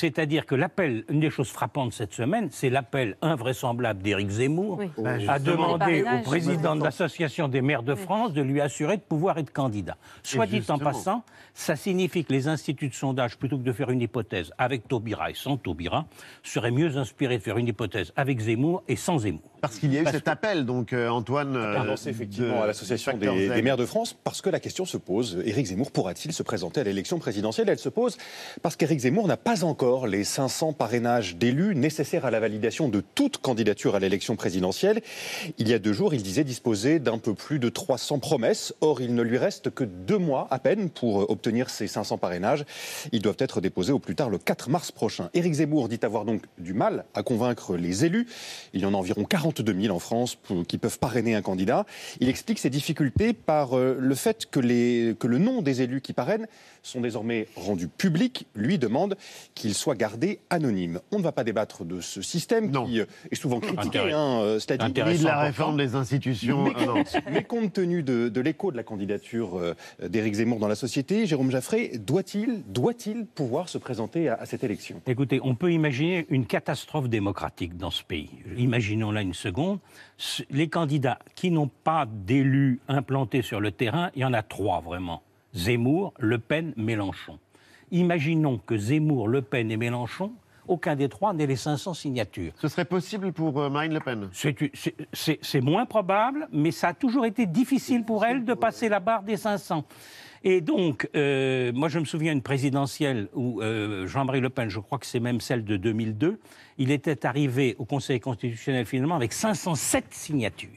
C'est-à-dire que l'appel, une des choses frappantes cette semaine, c'est l'appel invraisemblable d'Éric Zemmour Oui. bah, demandé Les au président de l'Association des maires de France de lui assurer de pouvoir être candidat. Soit dit en passant, ça signifie que les instituts de sondage, plutôt que de faire une hypothèse avec Taubira et sans Taubira, seraient mieux inspirés de faire une hypothèse avec Zemmour et sans Zemmour. Parce qu'il y a eu Parce cet appel, donc, euh, Antoine. euh, lancé effectivement de- à l'association des maires de France parce que la question se pose Éric Zemmour pourra-t-il se présenter à l'élection présidentielle? Elle se pose parce qu'Éric Zemmour n'a pas encore les 500 parrainages d'élus nécessaires à la validation de toute candidature à l'élection présidentielle. Il y a deux jours, il disait disposer d'un peu plus de 300 promesses. Or, il ne lui reste que deux mois à peine pour obtenir ces 500 parrainages. Ils doivent être déposés au plus tard le 4 mars prochain. Éric Zemmour dit avoir donc du mal à convaincre les élus. Il y en a environ 42 000 en France qui peuvent parrainer un candidat. Il explique ces difficultés par euh, le fait que, les, que le nom des élus qui parrainent sont désormais rendus publics. Lui demande qu'ils soient gardés anonymes. On ne va pas débattre de ce système qui euh, est souvent critiqué. Hein, euh. Ni de la réforme des institutions, Mais, non. mais compte tenu de, de l'écho de la candidature euh, d'Éric Zemmour dans la société, Jérôme Jaffré doit-il doit pouvoir se présenter à, à cette élection? Écoutez, on peut imaginer une catastrophe démocratique dans ce pays. Imaginons-la une seconde. Les candidats qui n'ont pas d'élus implantés sur le terrain, il y en a trois vraiment. Zemmour, Le Pen, Mélenchon. Imaginons que Zemmour, Le Pen et Mélenchon, aucun des trois n'ait les 500 signatures. Ce serait possible pour euh, Marine Le Pen? C'est- moins probable, mais ça a toujours été difficile pour elle de passer la barre des 500. Et donc, euh, moi je me souviens d'une présidentielle où euh, Jean-Marie Le Pen, je crois que c'est même celle de 2002, il était arrivé au Conseil constitutionnel finalement avec 507 signatures.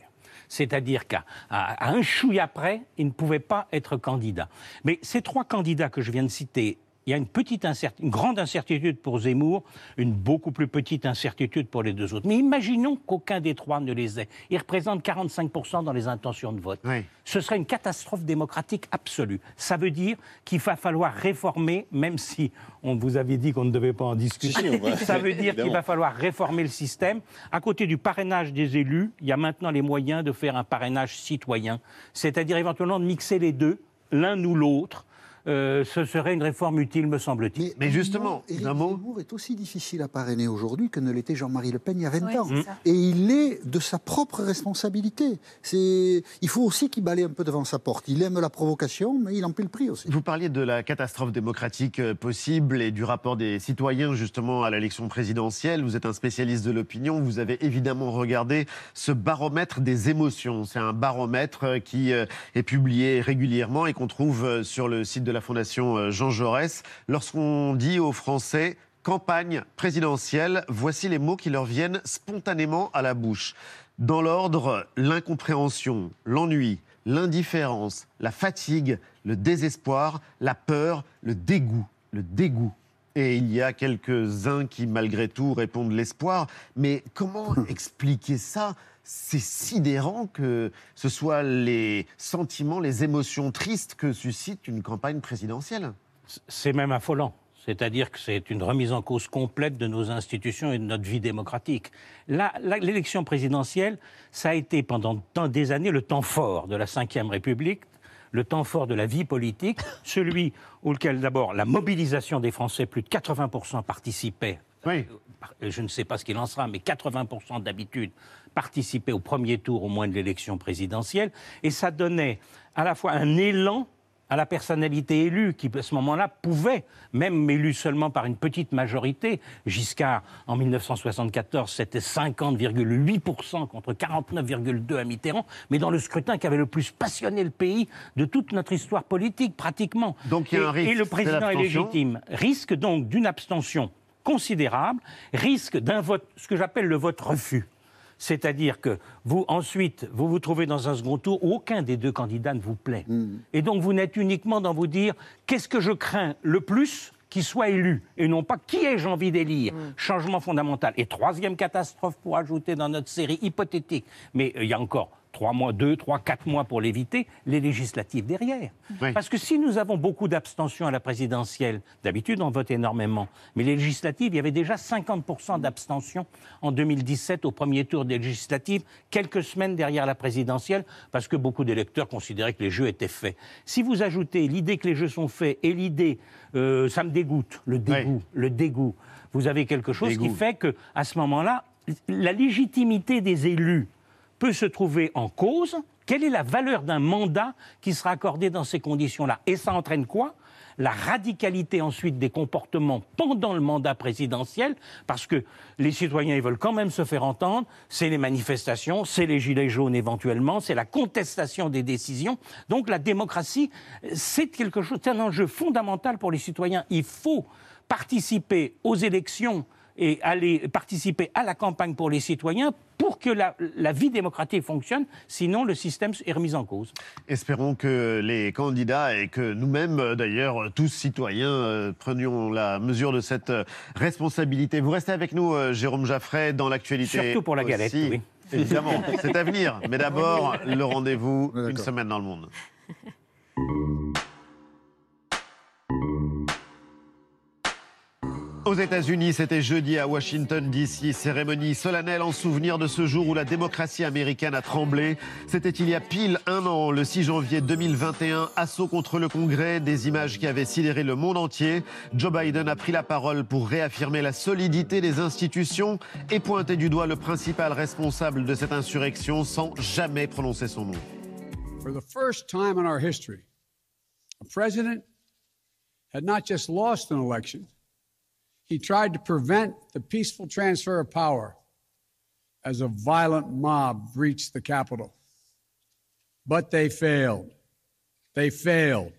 C'est-à-dire qu'à un chouille après, il ne pouvait pas être candidat. Mais ces trois candidats que je viens de citer, il y a une petite incertitude, une grande incertitude pour Zemmour, une beaucoup plus petite incertitude pour les deux autres. Mais imaginons qu'aucun des trois ne les ait. Ils représentent 45% dans les intentions de vote. Ce serait une catastrophe démocratique absolue. Ça veut dire qu'il va falloir réformer, même si on vous avait dit qu'on ne devait pas en discuter. Si, Ça veut dire qu'il va falloir réformer le système. À côté du parrainage des élus, il y a maintenant les moyens de faire un parrainage citoyen, c'est-à-dire éventuellement de mixer les deux, l'un ou l'autre. Euh, ce serait une réforme utile, me semble-t-il. Mais justement, Éric Zemmour est aussi difficile à parrainer aujourd'hui que ne l'était Jean-Marie Le Pen il y a 20 Oui, ans. Et il est de sa propre responsabilité. C'est, il faut aussi qu'il balaye un peu devant sa porte. Il aime la provocation, mais il en paie le prix aussi. Vous parliez de la catastrophe démocratique euh, possible et du rapport des citoyens justement à l'élection présidentielle. Vous êtes un spécialiste de l'opinion. Vous avez évidemment regardé ce baromètre des émotions. C'est un baromètre euh, qui est publié régulièrement et qu'on trouve sur le site de la Fondation euh, Jean Jaurès. Lorsqu'on dit aux Français campagne présidentielle, voici les mots qui leur viennent spontanément à la bouche. Dans l'ordre, l'incompréhension, l'ennui, l'indifférence, la fatigue, le désespoir, la peur, le dégoût, le dégoût. Et il y a quelques-uns qui, malgré tout, répondent l'espoir. Mais comment expliquer ça? C'est sidérant que ce soit les sentiments, les émotions tristes que suscite une campagne présidentielle. C'est même affolant. C'est-à-dire que c'est une remise en cause complète de nos institutions et de notre vie démocratique. L'élection présidentielle, ça a été pendant tant des années le temps fort de la Ve République, le temps fort de la vie politique, celui auquel d'abord la mobilisation des Français, plus de 80% participaient. Oui. Je ne sais pas ce qu'il en sera, mais 80% d'habitude participaient au premier tour au moins de l'élection présidentielle. Et ça donnait à la fois un élan à la personnalité élue, qui à ce moment-là pouvait, même élu seulement par une petite majorité, Giscard en 1974 c'était 50,8% contre 49,2% à Mitterrand, mais dans le scrutin qui avait le plus passionné le pays de toute notre histoire politique pratiquement. Donc, il y a Et- un risque, Et le président est légitime. Risque donc d'une abstention considérable, risque d'un vote, ce que j'appelle le vote refus. C'est-à-dire que vous, ensuite, vous vous trouvez dans un second tour où aucun des deux candidats ne vous plaît. Et donc vous n'êtes uniquement dans vous dire qu'est-ce que je crains le plus qu'il soit élu et non pas qui ai-je envie d'élire? Changement fondamental. Et troisième catastrophe pour ajouter dans notre série hypothétique, mais euh, il y a encore trois mois, deux, trois, quatre mois pour l'éviter, les législatives derrière. Oui. Parce que si nous avons beaucoup d'abstention à la présidentielle, d'habitude on vote énormément, mais les législatives, il y avait déjà 50% d'abstention en 2017 au premier tour des législatives, quelques semaines derrière la présidentielle, parce que beaucoup d'électeurs considéraient que les jeux étaient faits. Si vous ajoutez l'idée que les jeux sont faits et l'idée, euh, ça me dégoûte, le dégoût, le dégoût, vous avez quelque chose qui fait que, à ce moment-là, la légitimité des élus peut se trouver en cause. Quelle est la valeur d'un mandat qui sera accordé dans ces conditions-là? Et ça entraîne quoi? La radicalité ensuite des comportements pendant le mandat présidentiel, parce que les citoyens ils veulent quand même se faire entendre, c'est les manifestations, c'est les gilets jaunes éventuellement, c'est la contestation des décisions. Donc la démocratie, c'est quelque chose, c'est un enjeu fondamental pour les citoyens. Il faut participer aux élections et aller participer à la campagne pour les citoyens pour que la, la vie démocratique fonctionne, sinon le système est remis en cause. Espérons que les candidats et que nous-mêmes, euh, d'ailleurs, euh, tous citoyens, euh, prenions la mesure de cette responsabilité. Vous restez avec nous, euh, Jérôme Jaffray, dans l'actualité. Surtout pour la galette, aussi. oui. Évidemment, c'est à venir. Mais d'abord, le rendez-vous, une semaine dans le monde. Aux États-Unis, c'était jeudi à Washington, D.C. Cérémonie solennelle en souvenir de ce jour où la démocratie américaine a tremblé. C'était il y a pile un an, le 6 janvier 2021, assaut contre le Congrès, des images qui avaient sidéré le monde entier. Joe Biden a pris la parole pour réaffirmer la solidité des institutions et pointer du doigt le principal responsable de cette insurrection sans jamais prononcer son nom. For the first time in our history, a president had not just lost an election, he tried to prevent the peaceful transfer of power as a violent mob breached the Capitol. But they failed. They failed.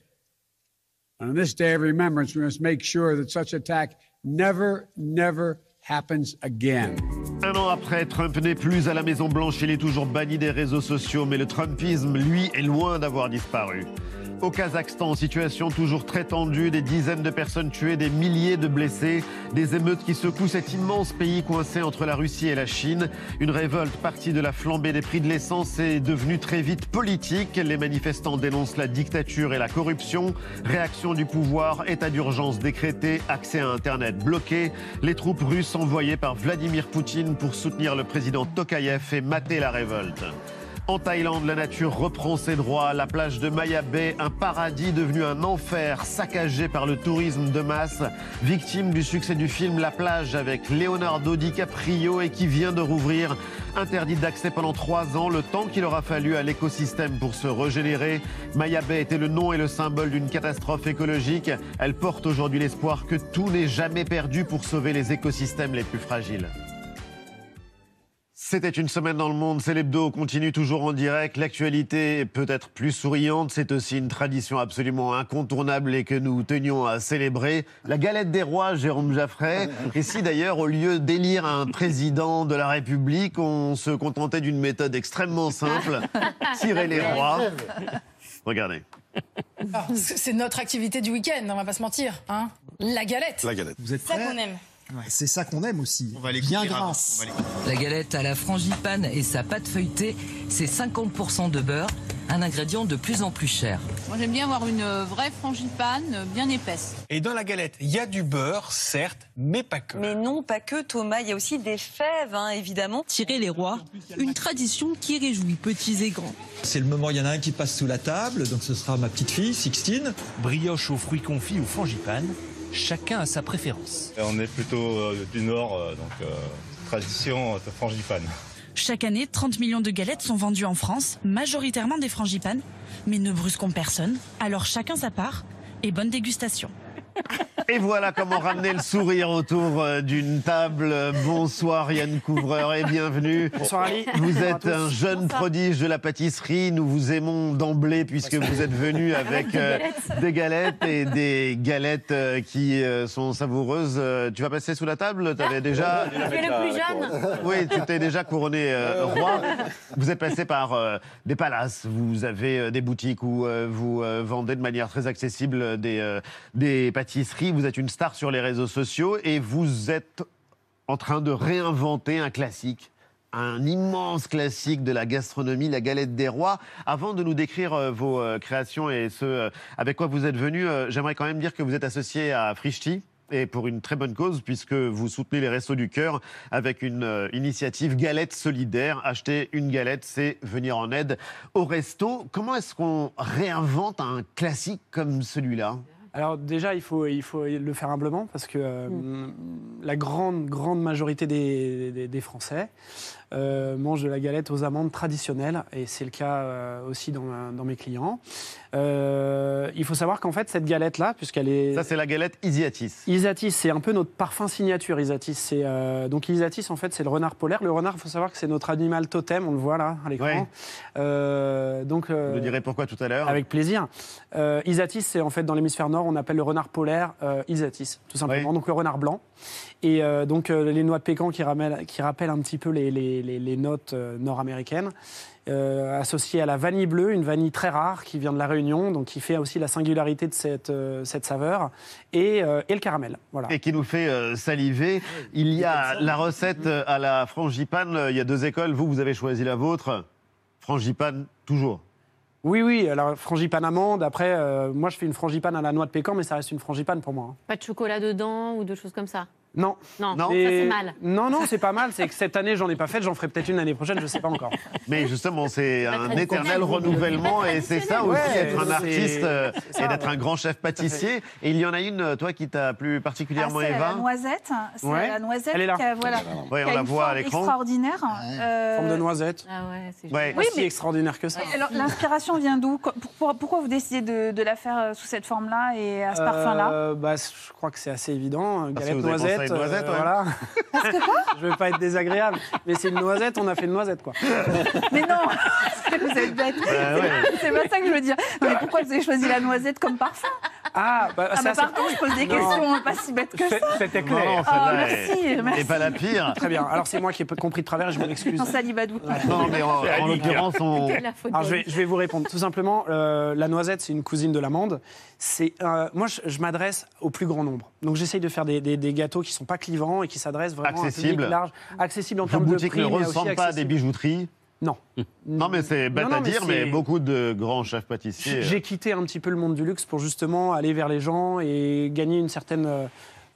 And on this day of remembrance, we must make sure that such attack never, never happens again. Un an après, Trump n'est plus à la Maison-Blanche, il est toujours banni des réseaux sociaux, mais le Trumpisme, lui, est loin d'avoir disparu. Au Kazakhstan, situation toujours très tendue, des dizaines de personnes tuées, des milliers de blessés, des émeutes qui secouent cet immense pays coincé entre la Russie et la Chine. Une révolte partie de la flambée des prix de l'essence est devenue très vite politique. Les manifestants dénoncent la dictature et la corruption. Réaction du pouvoir, état d'urgence décrété, accès à Internet bloqué. Les troupes russes envoyées par Vladimir Poutine pour soutenir le président Tokayev et mater la révolte. En Thaïlande, la nature reprend ses droits. La plage de Maya Bay, un paradis devenu un enfer, saccagé par le tourisme de masse. Victime du succès du film La plage avec Leonardo DiCaprio et qui vient de rouvrir. Interdite d'accès pendant trois ans, le temps qu'il aura fallu à l'écosystème pour se régénérer. Maya Bay était le nom et le symbole d'une catastrophe écologique. Elle porte aujourd'hui l'espoir que tout n'est jamais perdu pour sauver les écosystèmes les plus fragiles. C'était une semaine dans le monde, c'est l'hebdo, continue toujours en direct. L'actualité est peut-être plus souriante, c'est aussi une tradition absolument incontournable et que nous tenions à célébrer. La galette des rois, Jérôme Jaffray. Et si d'ailleurs, au lieu d'élire un président de la République, on se contentait d'une méthode extrêmement simple, tirer les rois. Regardez. Ah, C'est notre activité du week-end, on va pas se mentir. Hein la galette. La galette. Vous êtes Ça prêts qu'on aime. C'est ça qu'on aime aussi. Bien grasse. La galette à la frangipane et sa pâte feuilletée, c'est 50% de beurre, un ingrédient de plus en plus cher. Moi, j'aime bien avoir une vraie frangipane bien épaisse. Et dans la galette, il y a du beurre, certes, mais pas que. Mais non, pas que Thomas, il y a aussi des fèves, hein, évidemment. Tirer les rois, une tradition qui réjouit petits et grands. C'est le moment, il y en a un qui passe sous la table, donc ce sera ma petite fille, Sixtine. Brioche aux fruits confits ou frangipane, chacun a sa préférence. On est plutôt euh, du Nord, euh, donc euh, tradition euh, frangipane. Chaque année, 30 millions de galettes sont vendues en France, majoritairement des frangipanes. Mais ne brusquons personne, alors chacun sa part et bonne dégustation. Et voilà comment ramener le sourire autour euh, d'une table. Bonsoir Yann Couvreur et bienvenue. Bonsoir Ali. Vous êtes tous. un jeune Bonsoir. prodige de la pâtisserie. Nous vous aimons d'emblée puisque vous êtes venu avec des euh, galettes. des galettes et des galettes euh, qui euh, sont savoureuses. Tu vas passer sous la table? Tu avais déjà... Tu es le plus jeune. Oui, tu t'es déjà couronné roi. Vous êtes passé par des palaces, vous avez des boutiques où vous vendez de manière très accessible des, des pâtisseries. Vous êtes une star sur les réseaux sociaux et vous êtes en train de réinventer un classique. Un immense classique de la gastronomie, la galette des rois. Avant de nous décrire euh, vos euh, créations et ce euh, avec quoi vous êtes venu, j'aimerais quand même dire que vous êtes associé à Frischti et pour une très bonne cause, puisque vous soutenez les Restos du Cœur avec une initiative Galette Solidaire. Acheter une galette, c'est venir en aide au resto. Comment est-ce qu'on réinvente un classique comme celui-là? Alors déjà, il faut, il faut le faire humblement parce que euh, la grande, grande majorité des, des- des Français euh, mangent de la galette aux amandes traditionnelles et c'est le cas euh, aussi dans, ma- dans mes clients. Euh, il faut savoir qu'en fait, cette galette-là, puisqu'elle est... Ça, c'est la galette Isiatis. Isatis, c'est un peu notre parfum signature, Isatis. C'est, euh, donc Isatis, en fait, c'est le renard polaire. Le renard, il faut savoir que c'est notre animal totem, on le voit là, à l'écran. Euh, donc, Vous me direz pourquoi tout à l'heure. Avec plaisir. Isatis, c'est en fait dans l'hémisphère nord on appelle le renard polaire Isatis, tout simplement. Donc le renard blanc. Et euh, donc euh, les noix de pécan qui, rappellent un petit peu les, les- les- les notes euh, nord-américaines. euh, associées à la vanille bleue, une vanille très rare qui vient de la Réunion, donc qui fait aussi la singularité de cette, euh, cette saveur, et, euh, et le caramel. Voilà. Et qui nous fait euh, saliver. Il y a la recette à la frangipane. Il y a deux écoles. Vous, vous avez choisi la vôtre. Frangipane, toujours. Oui, oui, alors frangipane amande. Après, euh, moi je fais une frangipane à la noix de pécan, mais ça reste une frangipane pour moi. hein. Pas de chocolat dedans ou de choses comme ça? Non. Non, ça Et- c'est mal. Non, non, c'est pas mal. C'est que cette année, j'en ai pas fait. J'en ferai peut-être une l'année prochaine, je sais pas encore. Mais justement, c'est un éternel renouvellement et c'est ça aussi, Ouais, être un artiste euh, c'est ça, et d'être ouais. un grand chef pâtissier. Et il y en a une, euh, toi, qui t'a plu Ah, particulièrement, c'est Eva la noisette. C'est Ouais. la noisette Elle est là. qui a, voilà, Ouais, qui on a la voit à l'écran. extraordinaire. Euh, Forme de noisette. Ah ouais, c'est si extraordinaire que ça. Alors, l'inspiration vient d'où Qu- pourquoi, vous décidez de, la faire euh, sous cette forme-là et à ce parfum-là? bah, je crois que c'est assez évident. Parce Galette que à noisette. une noisette, ouais. voilà. je veux pas être désagréable, mais c'est une noisette. On a fait une noisette, quoi. Mais non Vous êtes bête Bah ouais. C'est pas ça que je veux dire. Non, mais pourquoi vous avez choisi la noisette comme parfum? Ah, bah, Ah, bah, assez- pardon, je pose des Non. questions hein, pas si bêtes que ça. C'était Non, non, clair. Ah, est- merci, merci. est pas la pire. Très bien. Alors c'est moi qui ai compris de travers et je m'en excuse. Non, Salibadou. Non, mais en, en l'occurrence, on... Alors, je, vais, je vais vous répondre. Tout simplement, euh, la noisette, c'est une cousine de l'amande. C'est, euh, moi, je, je m'adresse au plus grand nombre. Donc, j'essaye de faire des, des- des gâteaux qui ne sont pas clivants et qui s'adressent vraiment à un Accessible. public large. Accessible en termes de prix. ne ressemblent pas à des accessible. bijouteries Non. Non, mais c'est bête Non, non, à dire, mais, beaucoup de grands chefs pâtissiers. euh, J'ai quitté un petit peu le monde du luxe pour justement aller vers les gens et gagner une certaine euh,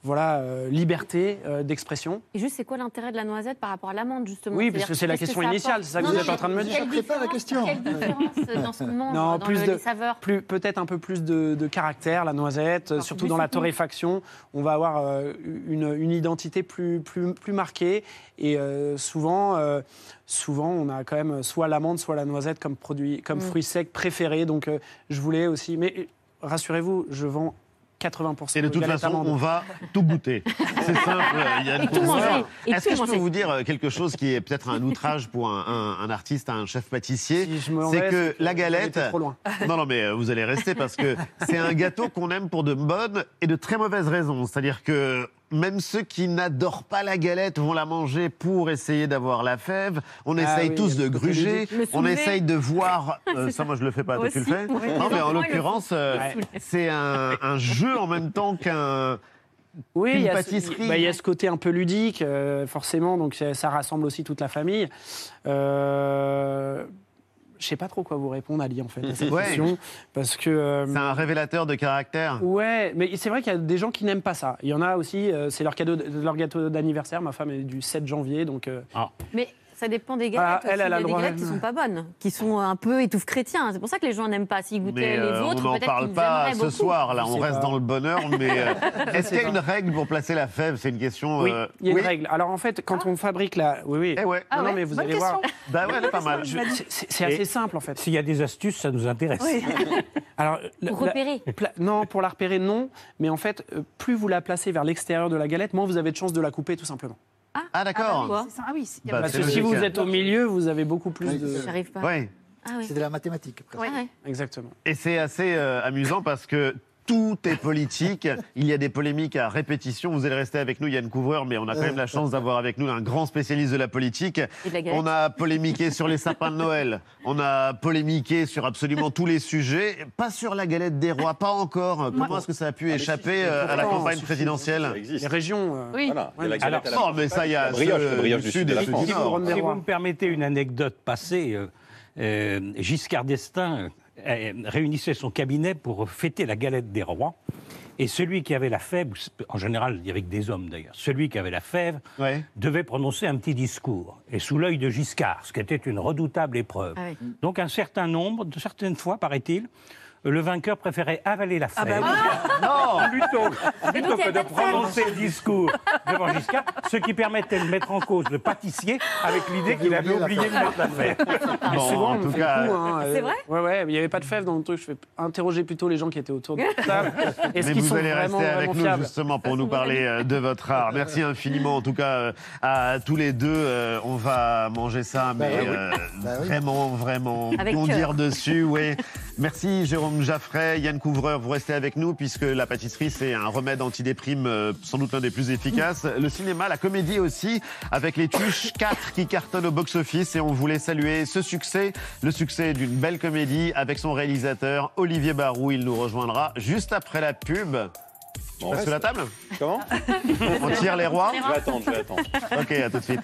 voilà, euh, liberté euh, d'expression. Et juste, c'est quoi l'intérêt de la noisette par rapport à l'amande, justement? Oui, parce que c'est la question initiale, c'est ça que Non, vous non, êtes en train de me dire. Je prépare la question. Quelle différence dans ce monde, Non, dans plus le- de, les saveurs? plus peut-être un peu plus de, de caractère, la noisette, surtout dans la torréfaction, on va avoir euh, une, une identité plus, plus, plus marquée et euh, souvent, euh, souvent on a quand même soit l'amande, soit la noisette comme produit, comme Mm. fruit sec préféré. Donc euh, je voulais aussi, mais rassurez-vous, je vends 80% Et de toute façon, on va tout goûter. C'est simple, il y a Est-ce que je peux manger. vous dire euh, quelque chose qui est peut-être un outrage pour un, un- un artiste, un chef pâtissier m'en C'est que c'est que la galette. été trop loin. Non, non, mais euh, vous allez rester parce que c'est un gâteau qu'on aime pour de bonnes et de très mauvaises raisons. C'est-à-dire que même ceux qui n'adorent pas la galette vont la manger pour essayer d'avoir la fève. On Ah essaye oui, tous de gruger. On soulever. essaye de voir. euh, ça, moi, je le fais pas. Toi, tu le fais Oui. Non, mais en l'occurrence, euh, c'est un, un jeu en même temps qu'un. Oui, qu'une il y, a ce, pâtisserie. bah, il y a ce côté un peu ludique, euh, forcément, donc ça, ça rassemble aussi toute la famille. Euh, je sais pas trop quoi vous répondre, Ali, en fait, à cette Ouais. question, parce que... euh, C'est un révélateur de caractère. Ouais, mais c'est vrai qu'il y a des gens qui n'aiment pas ça. Il y en a aussi, euh, c'est leur, cadeau, leur gâteau d'anniversaire. Ma femme est du 7 janvier, donc... euh, Mais ça dépend des Voilà, galettes. elle, aussi. elle a Il y le a des droit. galettes qui sont pas bonnes, qui sont un peu étouffe chrétien. C'est pour ça que les gens n'aiment pas. S'ils goûtaient Mais euh, les on autres, n'en peut-être parle pas ce beaucoup. soir, là, on reste pas. dans le bonheur. Mais euh, est-ce qu'il y a une règle pour placer la fève? C'est une question. Oui, euh, il y a oui une règle. Alors en fait, quand on fabrique la... Oui, oui. Eh ouais. Non, non, mais vous allez voir... Bah ouais, elle est pas mal. Je- c'est- assez simple, en fait. S'il y a des astuces, ça nous intéresse. Alors, Pour la- repérer. non, pour la repérer, non. Mais en fait, euh, plus vous la placez vers l'extérieur de la galette, moins vous avez de chances de la couper, tout simplement. Ah d'accord. bah oui. Ah oui, c'est- il y a Bah, Parce que si vous êtes au milieu, vous avez beaucoup plus Oui, de... J'arrive pas. Ouais. Ah oui. C'est de la mathématique. presque. Ouais. Exactement. Et c'est assez euh, amusant parce que tout est politique. Il y a des polémiques à répétition. Vous allez rester avec nous, Yann Couvreur, mais on a quand même la chance d'avoir avec nous un grand spécialiste de la politique. De la. On a polémiqué sur les sapins de Noël. On a polémiqué sur absolument tous les sujets. Pas sur la galette des rois, pas encore. Comment est-ce que ça a pu échapper euh, à la campagne présidentielle Les régions... euh, Oui. Voilà, il y a la à la Oh, mais ça, il y a brioche, la brioche du du sud et Si vous me permettez une anecdote passée, euh, euh, Giscard d'Estaing réunissait son cabinet pour fêter la galette des rois. Et celui qui avait la fève, en général, il y avait que des hommes d'ailleurs, celui qui avait la fève Ouais. devait prononcer un petit discours. Et sous l'œil de Giscard, ce qui était une redoutable épreuve. Ah oui. Donc un certain nombre, de certaines fois, paraît-il, le vainqueur préférait avaler la fève Non plutôt, plutôt il y a que de fève. prononcer le discours devant Giscard, ce qui permettait de mettre en cause le pâtissier avec l'idée qu'il avait oublié de mettre la fève. Mais Bon, souvent, en tout cas, coup, hein, C'est euh, vrai Ouais, ouais, il n'y avait pas de fèves dans le truc. Je fais interroger plutôt les gens qui étaient autour de la table. Est-ce Mais qu'ils vous sont allez vraiment, rester avec nous justement pour nous parler euh, de votre art. Merci infiniment en tout cas euh, à tous les deux. Euh, On va manger ça, mais Bah oui. euh, Bah vraiment, vraiment bondir dessus, oui. Merci Jérôme Jaffray, Yann Couvreur, vous restez avec nous puisque la pâtisserie c'est un remède antidéprime euh, sans doute l'un des plus efficaces. Le cinéma, la comédie aussi, avec les Tuches 4 qui cartonnent au box-office et on voulait saluer ce succès, le succès d'une belle comédie avec son réalisateur Olivier Barou. Il nous rejoindra juste après la pub. Tu Bon, sur la table Comment On tire les rois Je vais attendre, je vais attendre. Ok, à tout de suite.